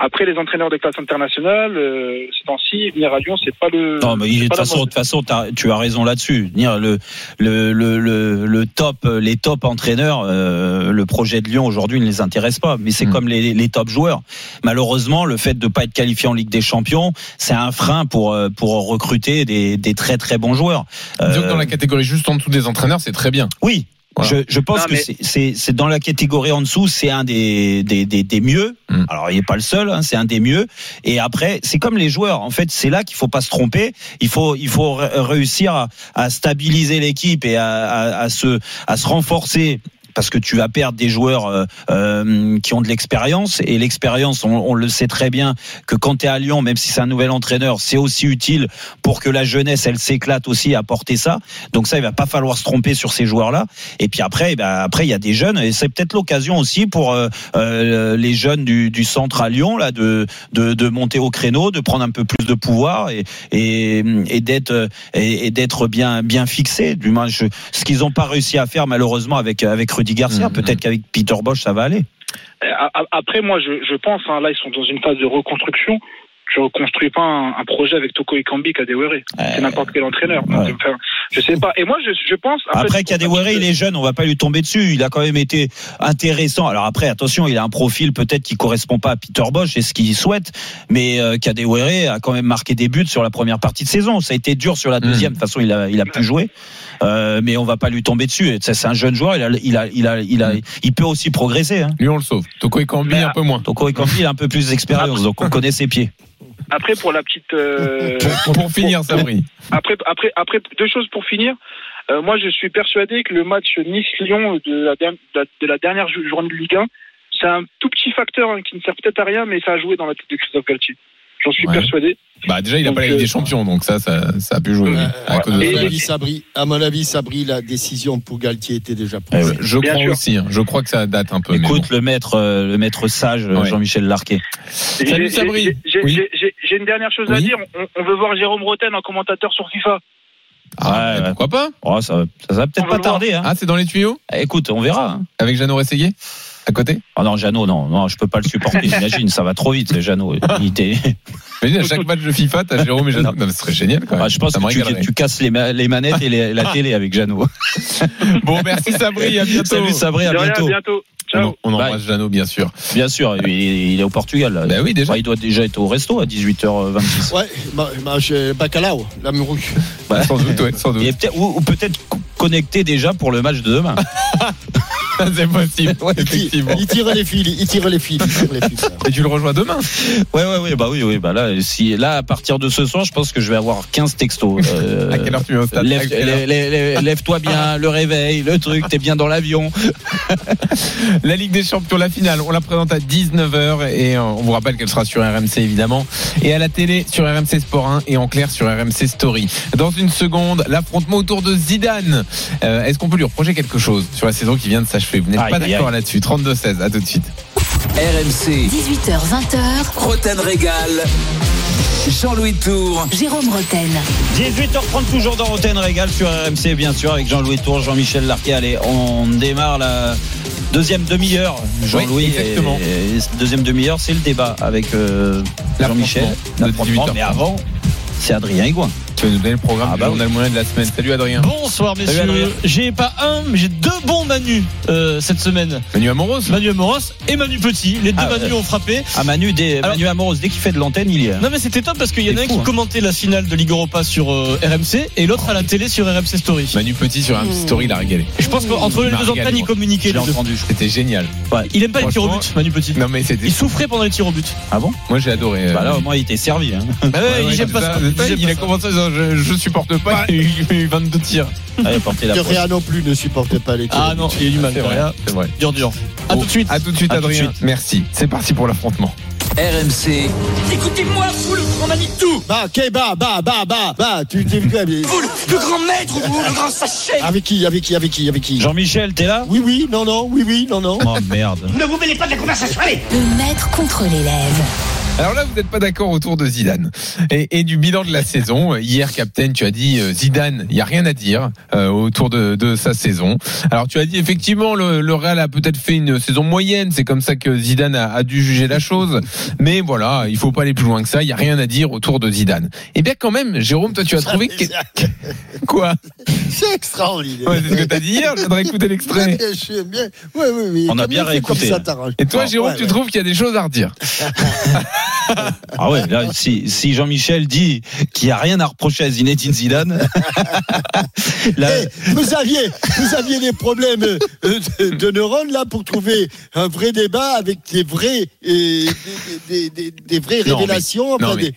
Après, les entraîneurs de classe internationale, euh, ces temps-ci, venir à Lyon, c'est pas le. Non, mais de toute façon, de façon, tu as raison là-dessus. Le, le, le, le, le top, les top entraîneurs, euh, le projet de Lyon aujourd'hui ne les intéresse pas. Mais c'est Mm. comme les, les top joueurs. Malheureusement, le fait de pas être qualifié en Ligue des Champions, c'est un frein pour euh, pour recruter des, des très très bons joueurs. Disons que dans Euh, la catégorie juste en dessous des entraîneurs, c'est très bien. oui. Voilà. Je, je pense Non, que mais- c'est- c'est c'est dans la catégorie en dessous, c'est un des, des, des, des mieux. Mm. Alors il n'est pas le seul, hein, c'est un des mieux. Et après, c'est comme les joueurs. En fait, c'est là qu'il faut pas se tromper. Il faut il faut ré- réussir à, à stabiliser l'équipe et à, à, à se à se renforcer. Parce que tu vas perdre des joueurs euh, euh, qui ont de l'expérience et l'expérience, on, le sait très bien que quand tu es à Lyon, même si c'est un nouvel entraîneur, c'est aussi utile pour que la jeunesse elle s'éclate aussi à porter ça. Donc ça, il va pas falloir se tromper sur ces joueurs-là. Et puis après, eh ben, après il y a des jeunes et c'est peut-être l'occasion aussi pour euh, les jeunes du, centre à Lyon là de, de monter au créneau, de prendre un peu plus de pouvoir et et, d'être et, d'être bien bien fixés. Du moins, ce qu'ils n'ont pas réussi à faire malheureusement avec avec Rudy Garcia. Mhm. Peut-être qu'avec Peter Bosch ça va aller. Euh, Après, moi, je, je pense, hein, là, ils sont dans une phase de reconstruction. Je reconstruis pas un, un projet avec Toko Ekambi Kadewere. C'est n'importe quel entraîneur. Donc, ouais. enfin, je sais pas. Et moi, je, je pense. Après, Kadewere, il est jeune, on va pas lui tomber dessus. Il a quand même été intéressant. Alors après, attention, il a un profil peut-être qui correspond pas à Peter Bosch et ce qu'il souhaite, mais euh, Kadewere a quand même marqué des buts sur la première partie de saison. Ça a été dur sur la deuxième. De toute façon, il a, il a pu jouer, euh, mais on va pas lui tomber dessus. C'est un jeune joueur. Il a, il a, il a, il a, il peut aussi progresser. Hein. Lui, on le sauve. Toko Ekambi, un peu moins. Donc Kambi, il a un peu plus d'expérience, donc on connaît ses pieds. Après pour la petite. euh, Pour, pour finir, Sabri. après, après, après, deux choses pour finir. Euh, moi, je suis persuadé que le match Nice-Lyon de la, de la- de la dernière jou- journée de Ligue 1, c'est un tout petit facteur hein, qui ne sert peut-être à rien, mais ça a joué dans la tête de Christophe Galtier. J'en suis Ouais. persuadé. Bah, déjà, il a Donc, pas la Ligue euh, des Champions, donc ça, ça, ça a pu jouer. oui, à cause de Et- À mon ça. avis, Sabri, à mon avis, Sabri, la décision pour Galtier était déjà Eh prise. ouais. Je Bien crois sûr. aussi. hein. Je crois que ça date un peu. Écoute, le maître, euh, le maître sage, euh, Ouais. Jean-Michel Larquet. J'ai- Salut, Sabri. j'ai- Oui. une dernière chose à dire. On, on veut voir Jérôme Roten en commentateur sur FIFA. Ah, Ouais, mais pourquoi pas? Oh, ça, ça va peut-être pas tarder. Hein. Ah, c'est dans les tuyaux? Écoute, on verra. hein. Avec Jeannot Rességuier? À côté Ah non, Jeannot, non, non, je peux pas le supporter. Imagine, ça va trop vite, Jeannot. Imagine à chaque match de FIFA, t'as Jérôme et Jeannot. Non. Non, mais ce serait génial quand même. Ah, je pense Ça que tu, casses les, ma- les manettes et les- la télé avec Jeannot. Bon, merci Sabri, à bientôt. Salut Sabri, rien, à bientôt. On, Ciao. on embrasse Jeannot, bien sûr. Bien sûr, il est, il est au Portugal. là. Bah oui, déjà. Il doit déjà être au resto à 18h26. Ouais, bah, bah, Bacalao, la. Bah, Sans doute, ouais, sans doute. ou, ou peut-être co- connecté déjà pour le match de demain. c'est possible, Ouais, Il tire- effectivement. il tire les fils, il tire les fils, il tire les fils. Et tu le rejoins demain Ouais, ouais, ouais, bah oui, oui, bah là, si, là, à partir de ce soir, je pense que je vais avoir 15 textos. Euh, À quelle heure tu au stade lève- À quelle heure lève- lève- Lève-toi bien, le réveil, le truc, t'es bien dans l'avion. La Ligue des Champions, la finale, on la présente à 19h et euh, on vous rappelle qu'elle sera sur RMC évidemment et à la télé sur RMC Sport 1 et en clair sur RMC Story. Dans une seconde, l'affrontement autour de Zidane. Euh, Est-ce qu'on peut lui reprocher quelque chose sur la saison qui vient de s'achever? Vous n'êtes pas d'accord là-dessus 32-16, à tout de suite. RMC, 18h, 20h, Roten Régal. Jean-Louis Tour. Jérôme Roten. 18h30 toujours dans Roten Régal sur RMC bien sûr avec Jean-Louis Tour, Jean-Michel Larquet. Allez, on démarre la deuxième demi-heure. Jean-Louis, Oui, exactement. et- et cette deuxième demi-heure, c'est le débat avec euh, Jean-Michel. L'affrontement de L'affrontement, 18h30. Mais avant, c'est Adrien Higuin. Tu vas nous donner le programme Ah bah journal moyen de la semaine. Salut Adrien. Bonsoir messieurs. J'ai pas un, mais j'ai deux bons Manu euh, cette semaine. Manu Amoros Manu Amoros et Manu Petit. Les deux Ah, Manu euh, ont frappé. Ah Manu, dès, Alors- Manu Amoros, dès qu'il fait de l'antenne, il y est. Non mais c'était top parce qu'il y en a un qui hein. commentait la finale de Ligue Europa sur euh, RMC et l'autre à la télé sur RMC Story. Manu Petit sur RMC Story, il a régalé. Je pense qu'entre les Il deux antennes, l'ai les deux. entendu. C'était génial. Il aime pas les tirs au but, Manu Petit. Non mais c'était. Il souffrait pendant les tirs au but. Ah bon Moi j'ai adoré. euh, Bah là, au moins, il était servi. Il Il a commencé en disant je, je supporte pas, il a eu 22 tirs. Allez, portez la rien non plus ne supporte pas les tirs. Ah non, il a du mal. C'est vrai, c'est vrai. Dur dur. À Bon, tout de suite. À tout de suite, À tout de Adrien. suite. Merci. C'est parti pour l'affrontement. RMC, Écoutez-moi, vous le grand Manitou Bah, ok, bah, bah, bah, bah, bah, tu t'es vu Vous le, le grand maître, vous le grand sachet avec qui, avec qui, avec qui, avec qui? Jean-Michel, t'es là? Oui, oui, non, non, oui, oui, non, non. Oh merde. Ne vous mêlez pas de la conversation, allez Le maître contre l'élève. Alors là, vous n'êtes pas d'accord autour de Zidane et, et du bilan de la saison. Hier, Captain, tu as dit euh, Zidane, il y a rien à dire euh, autour de, de sa saison. Alors tu as dit effectivement le, le Real a peut-être fait une saison moyenne. C'est comme ça que Zidane a, a dû juger la chose. Mais voilà, il faut pas aller plus loin que ça. Il y a rien à dire autour de Zidane. Et bien quand même, Jérôme, toi tu as trouvé que... quoi C'est extraordinaire. Ouais, C'est ce que tu as dit hier. Je voudrais écouter l'extrait. Bien, sûr, bien. Oui, oui, oui. On a bien réécouté. Et toi, Jérôme, Ouais, tu ouais. trouves qu'il y a des choses à redire Ah ouais, là, si, si Jean-Michel dit qu'il n'y a rien à reprocher à Zinedine Zidane, là, Eh, vous aviez, vous aviez des problèmes euh, de, de neurones là pour trouver un vrai débat avec des vrais, euh, des, des, des, des vraies Non, révélations. enfin, vraies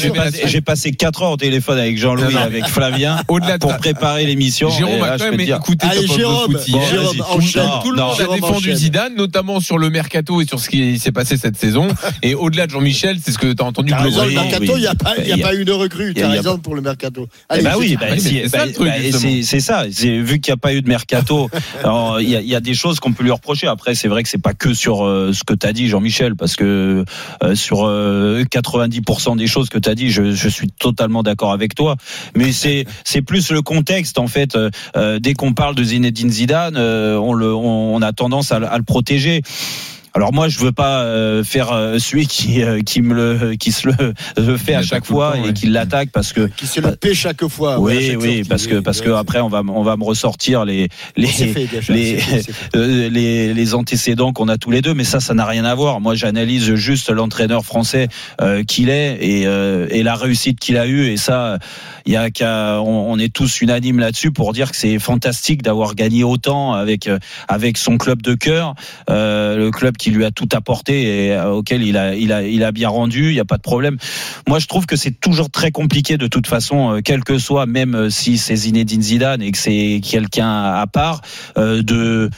j'ai passé, j'ai passé 4 heures au téléphone avec Jean-Louis avec Flavien Au-delà de pour préparer l'émission. Jérôme a quand même écouté Allez, Jérôme. Bon, Jérôme, non, tout le non, monde a défendu enchaîne. Zidane, notamment sur le mercato et sur ce qui s'est passé cette saison. Et au-delà de Jean-Michel, c'est ce que tu as entendu T'as raison, le mercato, il n'y a, pas, de recrue. il y a- T'as il y a raison pour le mercato. Eh Allez, bah oui, c'est- bah, Ah oui, c'est ça, bah, Vu qu'il n'y a pas eu de mercato, il y, a, il y a des choses qu'on peut lui reprocher. Après, c'est vrai que c'est pas que sur euh, ce que tu as dit, Jean-Michel, parce que euh, sur euh, 90% des choses que tu as dit, je, je suis totalement d'accord avec toi. Mais c'est c'est plus le contexte en fait. Euh, euh, dès qu'on parle de Zinedine Zidane, euh, on le on, on a tendance à le protéger. Alors moi, je veux pas euh, faire euh, celui qui euh, qui me le qui se le, fait à chaque fois temps, et ouais. qui l'attaque parce que Qui se le paie chaque fois. oui, chaque oui, parce que parce ouais, que après on va on va me ressortir les les fait les- euh, les, les antécédents qu'on a tous les deux, mais ça, ça n'a rien à voir. Moi, j'analyse juste l'entraîneur français euh, qu'il est et, euh, et la réussite qu'il a eue. Et ça, il y a qu'à, on, on est tous unanimes là-dessus pour dire que c'est fantastique d'avoir gagné autant avec euh, avec son club de cœur, euh, le club qui qui lui a tout apporté et euh, auquel il a, bien rendu. Il n'y a pas de problème. Moi, je trouve que c'est toujours très compliqué de toute façon, euh, quel que soit, même euh, si c'est Zinedine Zidane et que c'est quelqu'un à part, de,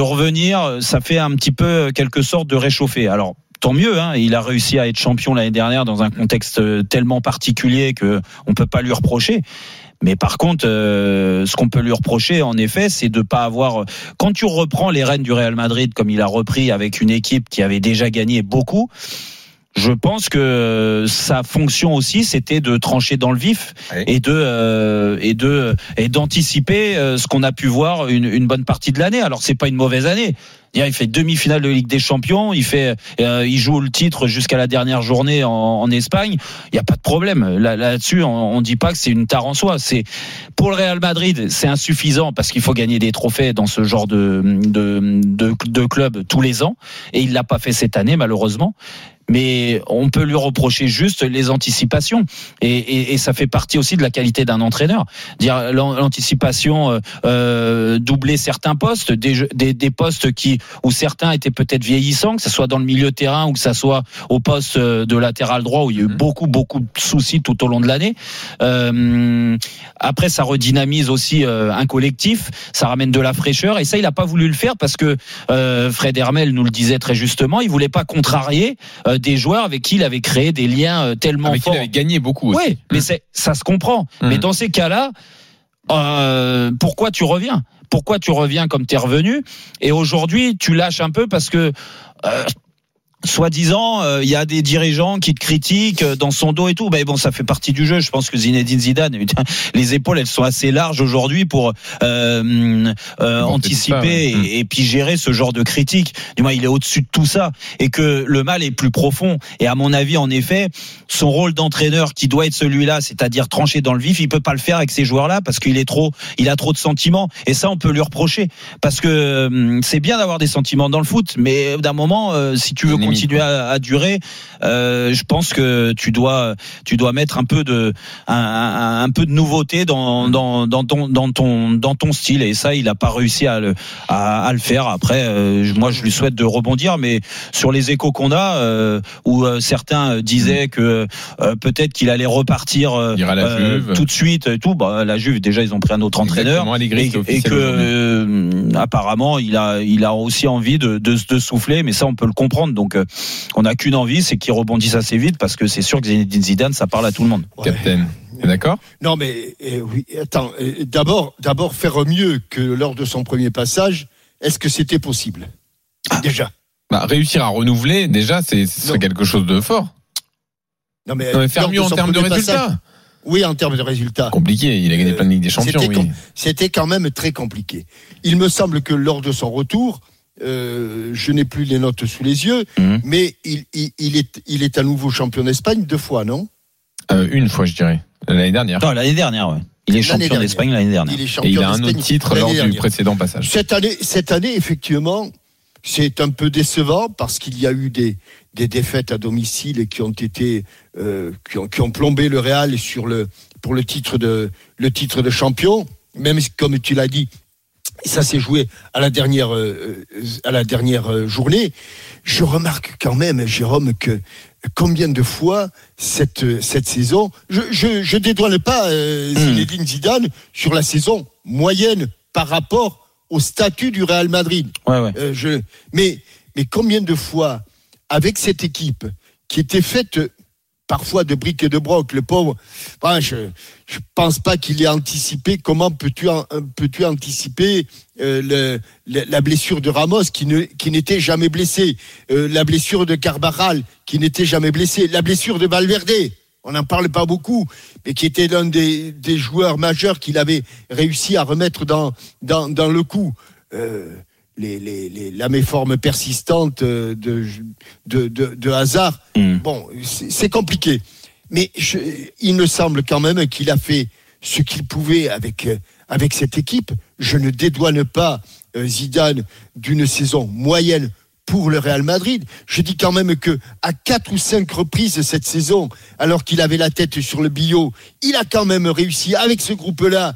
revenir. Ça fait un petit peu quelque sorte de réchauffer. Alors tant mieux. Hein, il a réussi à être champion l'année dernière dans un contexte tellement particulier que on peut pas lui reprocher. Mais par contre, euh, ce qu'on peut lui reprocher, en effet, c'est de pas avoir. Quand tu reprends les rênes du Real Madrid, comme il a repris avec une équipe qui avait déjà gagné beaucoup, je pense que sa fonction aussi, c'était de trancher dans le vif et de euh, et de et d'anticiper euh, ce qu'on a pu voir une, une bonne partie de l'année. Alors c'est pas une mauvaise année. Il fait demi-finale de Ligue des Champions, il fait, euh, il joue le titre jusqu'à la dernière journée en, Espagne. Il n'y a pas de problème là, là-dessus. on, on dit pas que c'est une tare en soi. Pour le Real Madrid, c'est insuffisant parce qu'il faut gagner des trophées dans ce genre de de, de, de club tous les ans et il l'a pas fait cette année malheureusement mais on peut lui reprocher juste les anticipations. Et, et, et ça fait partie aussi de la qualité d'un entraîneur. Dire l'an- l'anticipation euh, euh, doubler certains postes des, des, des postes qui où certains étaient peut-être vieillissants que ce soit dans le milieu de terrain ou que ça soit au poste euh, de latéral droit où il y a eu beaucoup beaucoup de soucis tout au long de l'année. Euh, après ça redynamise aussi un collectif ça ramène de la fraîcheur. Et ça il a pas voulu le faire parce que euh, Fred Hermel nous le disait très justement il voulait pas contrarier euh, des joueurs avec qui il avait créé des liens euh, tellement Avec qui forts il avait gagné beaucoup oui, mais c'est ça se comprend. Mm. Mais dans ces cas-là, euh, pourquoi tu reviens? Pourquoi tu reviens comme tu es revenu? Et aujourd'hui, tu lâches un peu parce que. euh, Soi-disant, euh, il y a des dirigeants qui te critiquent euh, dans son dos et tout. Mais bon, ça fait partie du jeu. Je pense que Zinedine Zidane, les épaules, elles sont assez larges aujourd'hui pour euh, euh, anticiper ça, ouais. et, et puis gérer ce genre de critiques. Du moins, il est au-dessus de tout ça et que le mal est plus profond. Et à mon avis, en effet, son rôle d'entraîneur qui doit être celui-là, c'est-à-dire trancher dans le vif, il peut pas le faire avec ces joueurs-là parce qu'il est trop, il a trop de sentiments. Et ça, on peut lui reprocher parce que hum, c'est bien d'avoir des sentiments dans le foot, mais d'un moment, euh, si tu veux continuer à, à durer, euh, je pense que tu dois, tu dois mettre un peu de, un, un- un peu de nouveauté dans, dans, dans ton, dans ton, dans ton style. Et ça, il a pas réussi à le, à, à le faire. Après, euh, moi, je lui souhaite de rebondir, mais sur les échos qu'on a, euh, où certains disaient que peut-être qu'il allait repartir tout de suite et tout. Bah, la Juve, déjà, ils ont pris un autre entraîneur. Et, et que apparemment il a il a aussi envie de, de, de souffler. Mais ça on peut le comprendre. Donc euh, on n'a qu'une envie c'est qu'il rebondisse assez vite parce que c'est sûr que Zinedine Zidane ça parle à tout le monde Ouais. Captain. D'accord? Non, mais euh, oui, attends. euh, D'abord, d'abord faire mieux que lors de son premier passage. Est-ce que c'était possible? Déjà. bah, Réussir à renouveler, déjà, c'est quelque chose de fort. Non, mais, Non, mais faire mieux en termes de résultats. passage- oui, en termes de résultats. Compliqué, il a gagné Euh, plein de Ligue des Champions. c'était Oui. com- C'était quand même très compliqué. Il me semble que lors de son retour, euh, je n'ai plus les notes sous les yeux, Mhm. mais il, il, il est, il est à nouveau champion d'Espagne deux fois, non? Euh, une fois, je dirais. L'année dernière. non l'année dernière ouais. il est champion d'Espagne l'année dernière Il est Et champion il a un autre titre lors du précédent passage. Cette année, cette année, effectivement, c'est un peu décevant parce qu'il y a eu des, des défaites à domicile qui ont été euh, qui, ont, qui ont plombé le Real sur le pour le titre de le titre de champion. Même comme tu l'as dit, ça s'est joué à la dernière euh, à la dernière euh, journée. Je remarque quand même, Jérôme, que combien de fois cette cette saison, je je, je dédouane pas euh, Zinedine Zidane sur la saison moyenne par rapport au statut du Real Madrid. ouais ouais Euh, je, mais, mais combien de fois, avec cette équipe qui était faite euh, parfois de briques et de broc, le pauvre, je ne pense pas qu'il ait anticipé comment peux-tu euh, peux-tu anticiper euh, la blessure de Ramos qui ne qui n'était jamais blessé, euh, la blessure de Carvajal qui n'était jamais blessé, la blessure de Valverde. On n'en parle pas beaucoup, mais qui était l'un des, des joueurs majeurs qu'il avait réussi à remettre dans, dans, dans le coup. Les, les, les, la méforme persistante euh, de, de, de, de hasard. Mm. Bon, c'est compliqué. Mais je- il me semble quand même qu'il a fait ce qu'il pouvait avec, euh, avec cette équipe. Je ne dédouane pas euh, Zidane d'une saison moyenne pour le Real Madrid. Je dis quand même que à quatre ou cinq reprises cette saison, alors qu'il avait la tête sur le bio, il a quand même réussi avec ce groupe-là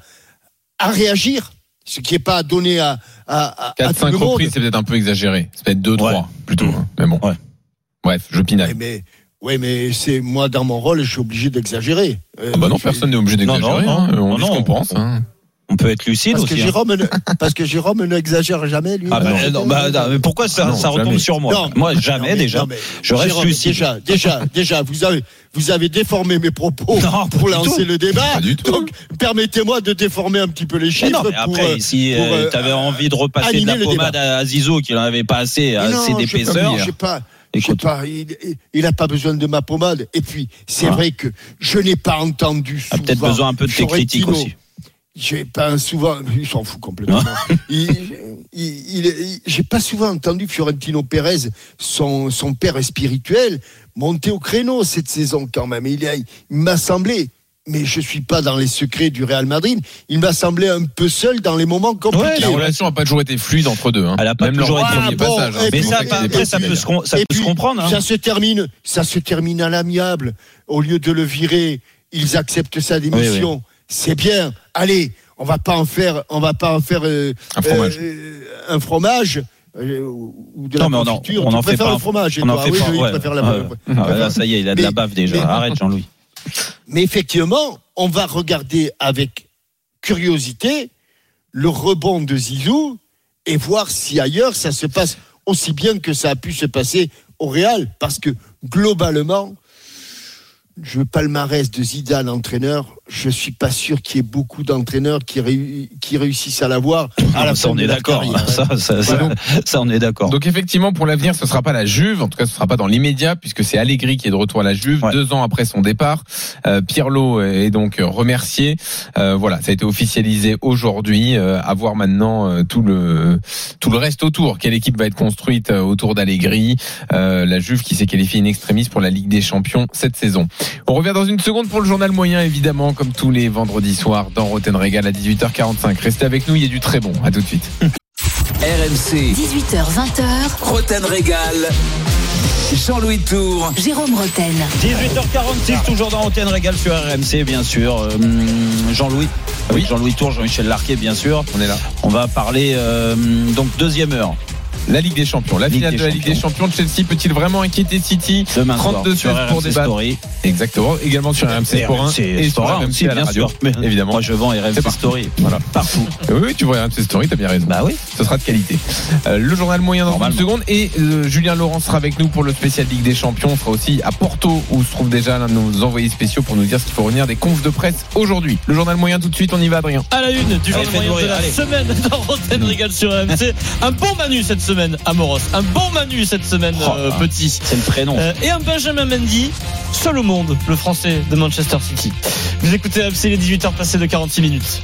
à réagir, ce qui n'est pas donné à, à, à, à 4-5 tout le monde. reprises, c'est peut-être un peu exagéré. C'est peut-être 2-3 Ouais. plutôt. hein. Mais bon. Ouais. Bref, je pinaille. mais, ouais, mais c'est moi dans mon rôle, je suis obligé d'exagérer. Euh, Ah bah non, personne n'est obligé Non, d'exagérer. non, hein. non, On dit ce qu'on pense. hein. On peut être lucide Parce aussi. que hein. Jérôme, ne, parce que Jérôme n'exagère jamais lui. Ah bah, Non, non, bah, non, mais pourquoi ça, Non, ça retombe jamais. sur moi Non, Moi, non, jamais mais- déjà. non, mais Je reste Jérôme, lucide. Déjà, déjà, déjà, vous avez, vous avez déformé mes propos pour lancer tout. le débat. Pas du tout. Donc, permettez-moi de déformer un petit peu les chiffres non, mais pour. après, euh, si euh, tu avais envie de repasser de la le pommade à Zizou, qu'il n'en avait pas assez, assez d'épaisseur, Je sais pas. Il, il- il a pas besoin de ma pommade. Et puis, c'est Ah. vrai que je n'ai pas entendu a peut-être besoin un peu de tes critiques aussi. J'ai pas souvent, il s'en fout complètement. il- j'ai pas souvent entendu Fiorentino Pérez, son, son père spirituel, monter au créneau cette saison quand même. Il, a- il m'a semblé, mais je suis pas dans les secrets du Real Madrid, il m'a semblé un peu seul dans les moments compliqués. La relation n'a pas toujours été fluide entre deux. hein. Elle a pas Même toujours été- premier Ah, bon, passage. hein. Mais puis- ça, après, ça peut se, ça comprendre. hein. Ça se termine, ça se termine à l'amiable. Au lieu de le virer, ils acceptent sa démission. C'est bien. Allez, on va pas en faire, on va pas en faire euh, Un fromage. euh, un fromage euh, ou de Non, mais la on en- confiture. on tu en fait pas le un- fromage On en fait Oui, pas. ouais. la Ah, là, ça y est, il a de la Mais- bave déjà. mais- Arrête, Jean-Louis. Mais effectivement, on va regarder avec curiosité le rebond de Zizou et voir si ailleurs ça se passe aussi bien que ça a pu se passer au Real. Parce que globalement, je palmarès de Zidane, entraîneur, je suis pas sûr qu'il y ait beaucoup d'entraîneurs qui, réu- qui réussissent à l'avoir à la Ah, ça, fin on est d'accord. Ça, ça, ça, Voilà. ça, on est d'accord. Donc effectivement, pour l'avenir, ce sera pas la Juve. En tout cas, ce sera pas dans l'immédiat, puisque c'est Allegri qui est de retour à la Juve Ouais. deux ans après son départ. Euh, Pirlo est donc remercié. Euh, voilà, ça a été officialisé aujourd'hui. Euh, à voir maintenant euh, tout le tout le reste autour. Quelle équipe va être construite euh, autour d'Allegri? Euh, La Juve qui s'est qualifiée in extremis pour la Ligue des Champions cette saison. On revient dans une seconde pour le journal moyen, évidemment, comme tous les vendredis soirs dans Roten Régal à 18h45. Restez avec nous, il y a du très bon. À tout de suite. RMC, 18h20h, Roten Régal. Jean-Louis Tour. Jérôme Roten. 18h46, toujours dans Antenne Régal sur RMC, bien sûr. Euh, Jean-Louis. Oui, Jean-Louis Tour, Jean-Michel Larquet, bien sûr. On est là. On va parler, euh, donc, deuxième heure. La Ligue des Champions, la Ligue finale de la Ligue des Champions. Chelsea peut-il vraiment inquiéter City Demain soir, 32 sur 16 pour RMC débattre. Story. Exactement. Également sur RMC Sport 1 et sur Sport 1 RMC aussi, à la bien radio. sûr. Mais Évidemment. Moi, je vends C'est RMC. Story. Voilà. Partout. Oui, oui, tu vois RMC Story, t'as bien raison. Bah oui. Ce sera de qualité. Euh, le journal moyen dans une seconde et euh, Julien Laurent sera avec nous pour le spécial Ligue des Champions. On sera aussi à Porto où se trouve déjà l'un de nos envoyés spéciaux pour nous dire ce qu'il faut revenir des confs de presse aujourd'hui. Le journal moyen tout de suite, on y va Adrien. À la une du journal moyen de la semaine dans Rotten Régal sur RMC. Un bon Manu cette semaine à Moros. Un bon Manu cette semaine, Oh, euh, petit. C'est le prénom. Euh, et un Benjamin Mendy, seul au monde, le français de Manchester City. Vous écoutez RMC les 18h passées de 46 minutes.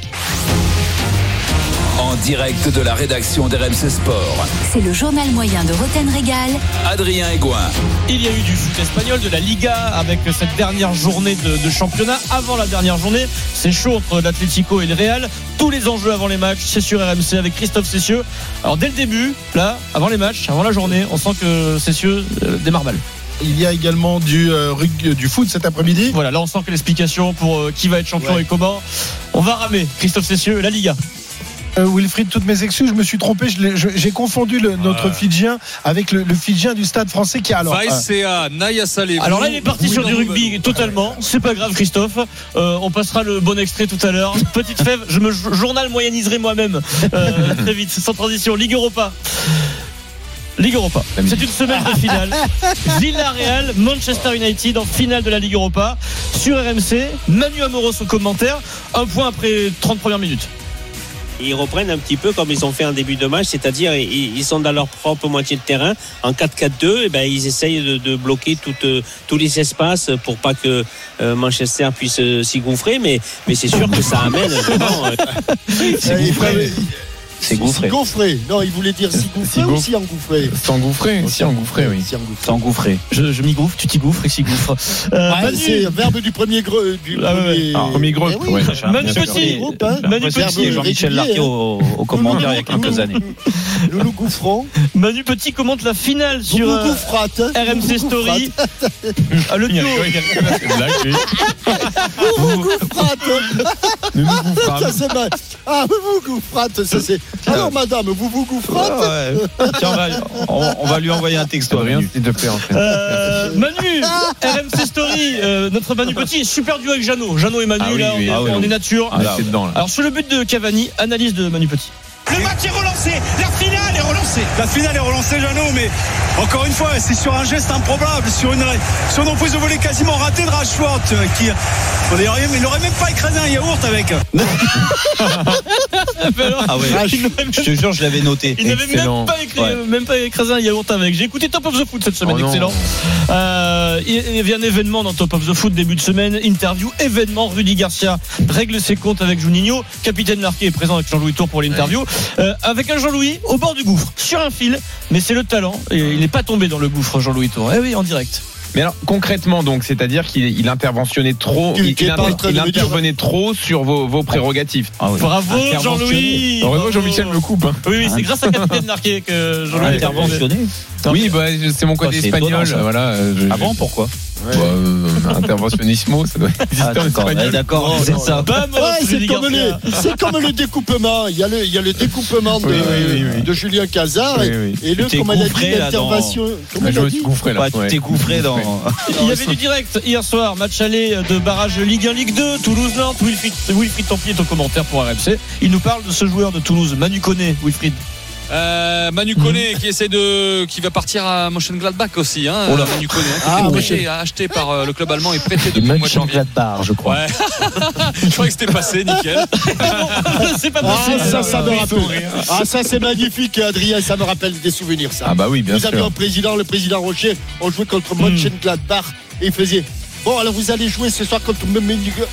En direct de la rédaction d'RMC Sport. C'est le journal moyen de Roten Régal. Adrien Egoin. Il y a eu du foot espagnol, de la Liga avec cette dernière journée de, de championnat. Avant la dernière journée, c'est chaud entre l'Atlético et le Real. Tous les enjeux avant les matchs, c'est sur RMC avec Christophe Cessieux. Alors dès le début, là, avant les matchs, avant la journée, on sent que Cessieux euh, démarre mal. Il y a également du, euh, rug- du foot cet après-midi. Voilà, là on sent que l'explication pour euh, qui va être champion Ouais. et comment, on va ramer Christophe Cessieux, la Liga. Euh, Wilfried, toutes mes excuses, je me suis trompé. J'ai confondu le- notre Fidjien avec le, le Fidjien du Stade français qui a alors. euh, Naya Saleh. Alors là, il est parti sur du rugby totalement. C'est pas grave, Christophe. Euh, on passera le bon extrait tout à l'heure. Petite fève, je me jo- journal moyenniserai moi-même euh, très vite, sans transition. Ligue Europa. Ligue Europa. C'est une semaine de finale. Villarreal, Manchester United en finale de la Ligue Europa. Sur RMC, Manu Amoros au commentaire. Un point après 30 premières minutes. Ils reprennent un petit peu comme ils ont fait en début de match, c'est-à-dire ils ils sont dans leur propre moitié de terrain. En 4-4-2, eh ben, ils essayent de, de bloquer euh, tous les espaces pour pas que euh, Manchester puisse euh, s'y gouffrer, mais, mais c'est sûr que ça amène vraiment. C'est gouffré. C'est gouffré. gouffré. Non, il voulait dire si gouffré ou si engouffré. S'engouffrer, si engouffrer, oui. Engouffré. Je, je m'y gouffre, tu t'y gouffres et s'y gouffre. Euh, Ouais, Manu- c'est un verbe du premier greu. Du Ah premier, Eh oui, ouais. Manu Petit. hein. Manu Petit, Jean-Michel Larquet au, au commentaire il y a quelques années. Nous nous. Manu Petit commente la finale sur euh. RMC vous Story. Ah, le duo. Vous vous Ça, gouffrâmes. c'est mal. Ah, vous vous goufferâtes. Ça, c'est, Alors, madame, vous vous gouffrez Ouais, ouais. Tiens, on va, on- on va lui envoyer un texto. Rien, s'il te plaît, entraîne. Euh, Manu, RMC Story, euh, notre Manu Petit, super duo avec Jeannot. Jeannot et Manu, Ah oui, là, oui. on, est- Ah oui, on oui. est nature. Ah, c'est dedans, là. Alors, sur le but de Cavani, analyse de Manu Petit. Le match est relancé, la finale est relancée. La finale est relancée, Jeannot, mais encore une fois, c'est sur un geste improbable, sur une, sur une reprise de volée quasiment ratée de Rashford, euh, qui, on dirait rien, mais il n'aurait même pas écrasé un yaourt avec. Ah ouais. Je te jure, je l'avais noté. Il n'avait même Excellent. pas, écrit- Ouais. même pas écrasé un yaourt avec. J'ai écouté Top of the Foot cette semaine, Oh excellent. Euh, il y avait un événement dans Top of the Foot début de semaine, interview, événement. Rudy Garcia règle ses comptes avec Juninho. Capitaine Marqué est présent avec Jean-Louis Tour pour l'interview. Euh, avec un Jean-Louis au bord du gouffre, sur un fil, mais c'est le talent. Et il n'est pas tombé dans le gouffre, Jean-Louis Tour. Eh oui, en direct. Mais alors, concrètement, donc, c'est-à-dire qu'il il interventionnait trop, il, inter- intervenait trop sur vos, vos prérogatives. Ah oui. Bravo. Jean-Louis Bravo. Jean-Michel me coupe. hein. Oui, oui, c'est grâce à Capitaine Marqué que Jean-Louis Ouais, Interventionné. Oui, bah, c'est mon côté Oh, espagnol. Voilà, je- Ah bon, pourquoi Bah, interventionnismo, ça doit exister Ah, d'accord, c'est ça. Vamos, Ouais, c'est comme, le, c'est comme le découpement. Il y a le, il y a le découpement de, Oui, oui, oui, oui. de Julien Cazard Oui, et, oui. et le, comment il a dit, dans- l'intervention. Comment Bah, il je a me suis gouffré là. Bah, tu ouais. t'es gouffré dans. Il y avait du direct hier soir, match aller de barrage Ligue 1, Ligue 2, Toulouse-Nantes. Wilfried, Wilfried Templier est au commentaire pour RMC. Il nous parle de ce joueur de Toulouse, Manu Koné, Wilfried. Euh, Manu Koné qui essaie de qui va partir à Mönchengladbach aussi hein, Oh là. Manu Koné hein, qui Ah, était acheté par euh, le club allemand et prêté depuis le mois de janvier. Gladbach, je crois. Ouais. je croyais que c'était passé, nickel. C'est pas Ah, possible. ça, ça me rappelle. Ah, ça, c'est magnifique, Adrien. Ça me rappelle des souvenirs, ça. Ah bah oui, bien Nous avions sûr. un président, le président Rocher. On jouait contre Hmm. Mönchengladbach et il faisait. Bon, alors vous allez jouer ce soir contre,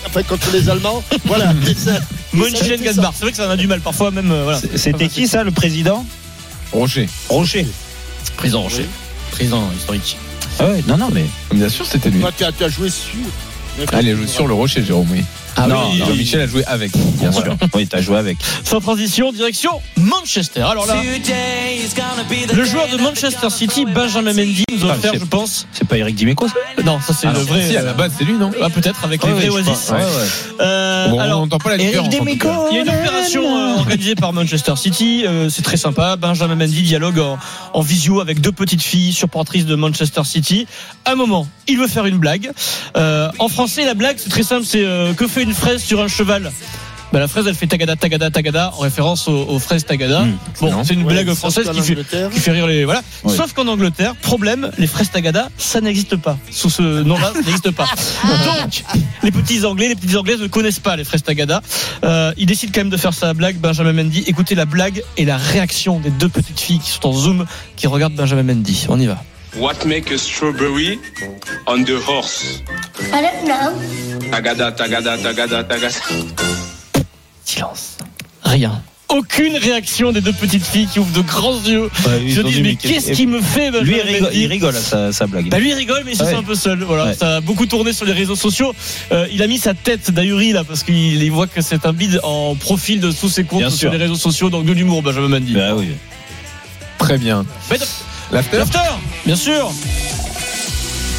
enfin, contre les Allemands. Voilà. Été Mönchengladbach. C'est vrai que ça en a du mal parfois même. euh, voilà. C'était qui ça, le président Rocher. Rocher. Président Rocher. Président historique. Ah ouais, non, non, mais. Bien sûr, c'était lui. Toi, t'as t'as joué sur. Allez, joue sur le Rocher, Jérôme, oui. Ah Non, oui, non. Jean-Michel a joué avec, bien sûr. Oui, t'as joué avec. Sans transition, direction Manchester. Alors là, le joueur de Manchester City, Benjamin Mendy, nous a Ah, offert, je pense. C'est pas Eric Dimeco, ça Non, ça c'est Ah le vrai. Si, à la base, c'est lui, non Ah, peut-être avec Ouais, les vrais Oasis. crois. Ouais, ouais. Euh, Bon, alors, on n'entend pas la différence. cas. Il y a une opération euh, organisée par Manchester City. euh, c'est très sympa. Benjamin Mendy dialogue en, en visio avec deux petites filles supportrices de Manchester City. À un moment, il veut faire une blague. Euh, en français, la blague, c'est très simple. C'est euh, que fait une fraise sur un cheval bah, la fraise, elle fait tagada, tagada, tagada, en référence aux, aux fraises tagada. bon, excellent. c'est une Ouais, blague française qui fait, Angleterre- qui fait rire les. Voilà. Ouais. Sauf qu'en Angleterre, problème, les fraises tagada, ça n'existe pas. Sous ce nom-là, ça n'existe pas. Donc, les petits Anglais, les petites Anglaises ne connaissent pas les fraises tagada. Euh, il décide quand même de faire sa blague, Benjamin Mendy. Écoutez la blague et la réaction des deux petites filles qui sont en zoom, qui regardent Benjamin Mendy. On y va. What make a strawberry on the horse? I don't know. Tagada, tagada, tagada, tagada. Silence. Rien. Aucune réaction des deux petites filles qui ouvrent de grands yeux. ils Je ont dis, dit, mais qu'est-ce qui me fait Lui, il Benjamin rigole, il rigole à sa, sa blague. Bah lui il rigole mais il se Ouais. sent un peu seul voilà Ouais. ça a beaucoup tourné sur les réseaux sociaux Euh, il a mis sa tête d'ahuri là parce qu'il il voit que c'est un bide en profil de tous ses comptes Bien sur sûr. les réseaux sociaux donc de l'humour Benjamin Mendy Bah oui. Très bien. Mais- L'after L'after bien sûr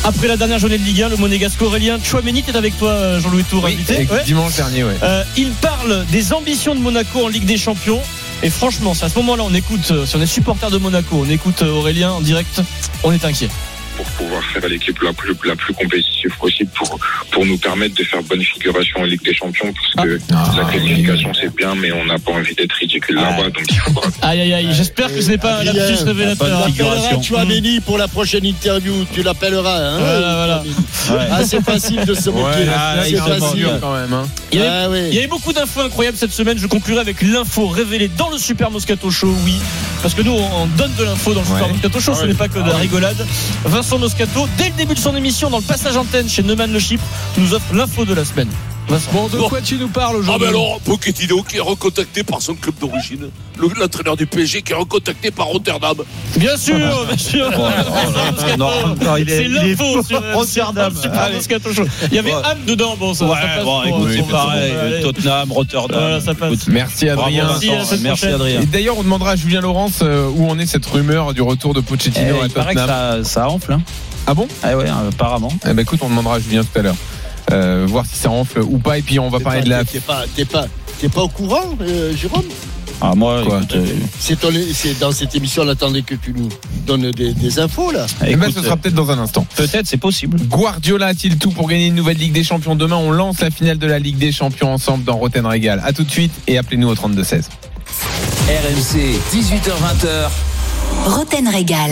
après la dernière journée de Ligue 1 le monégasque Aurélien Chouameni est avec toi euh, Jean-Louis Tour Oui, invité avec Ouais. dimanche dernier, ouais. Euh, il parle des ambitions de Monaco en Ligue des Champions et franchement c'est à ce moment-là on écoute euh, si on est supporter de Monaco on écoute euh, Aurélien en direct on est inquiet Pour pouvoir faire l'équipe la plus, la plus compétitive possible pour, pour nous permettre de faire bonne figuration en Ligue des Champions parce que Ah, la qualification c'est bien mais on n'a pas envie d'être ridicule là-bas donc il faudra aïe aïe aïe j'espère que ce n'est pas un lapsus révélateur. Appelleras Chouameni pour la prochaine interview. Tu l'appelleras. Hein, Voilà, voilà. Ah, c'est facile de se moquer. Ouais, c'est il est facile. quand même. hein. Il y avait- Ah, oui. Il y avait beaucoup d'infos incroyables cette semaine. Je conclurai avec l'info révélée dans le Super Moscato Show, oui. Parce que nous, on on donne de l'info dans le Super Ouais. Moscato Show, ce n'est pas que de la rigolade. Vincent Moscato, dès le début de son émission, dans le passage chez Neumann Le Chypre, nous offre l'info de la semaine. Vincent. Bon, de quoi tu nous parles Ah aujourd'hui ben alors, Pochettino qui est recontacté par son club d'origine. Le- L'entraîneur du PSG qui est recontacté par Rotterdam. Bien sûr, bien sûr. Vincent Moscato. non, non, il est- C'est l'info sur Rotterdam. Il y avait. Ham dedans, bon, ça, ça Ouais, passe bon, pour- écoute, pour c'est pareil. Tottenham, Rotterdam. Voilà, ça passe. Écoute, Merci Adrien. Merci, à. Adrien. Et d'ailleurs, on demandera à Julien Laurence euh, où en est cette rumeur du retour de Eh, Pochettino à paraît que Tottenham. ça, ça enfle. Ah bon? Ah ouais, apparemment. Eh ben écoute, on demandera à Julien tout à l'heure. Euh, voir si ça enfle ou pas. Et puis on va parler pas- de la. T'es pas, t'es pas, t'es pas au courant, euh, Jérôme? Ah, moi, Quoi écoute, euh, C'est ton- c'est dans cette émission, on attendait que tu nous donnes des, des infos là. Eh ben, ce sera peut-être dans un instant. peut-être, c'est possible. Guardiola a-t-il tout pour gagner une nouvelle Ligue des Champions demain? On lance la finale de la Ligue des Champions ensemble dans Roten Régal. À tout de suite et appelez-nous au 32 16. RMC, 18h20h. Roten Régal.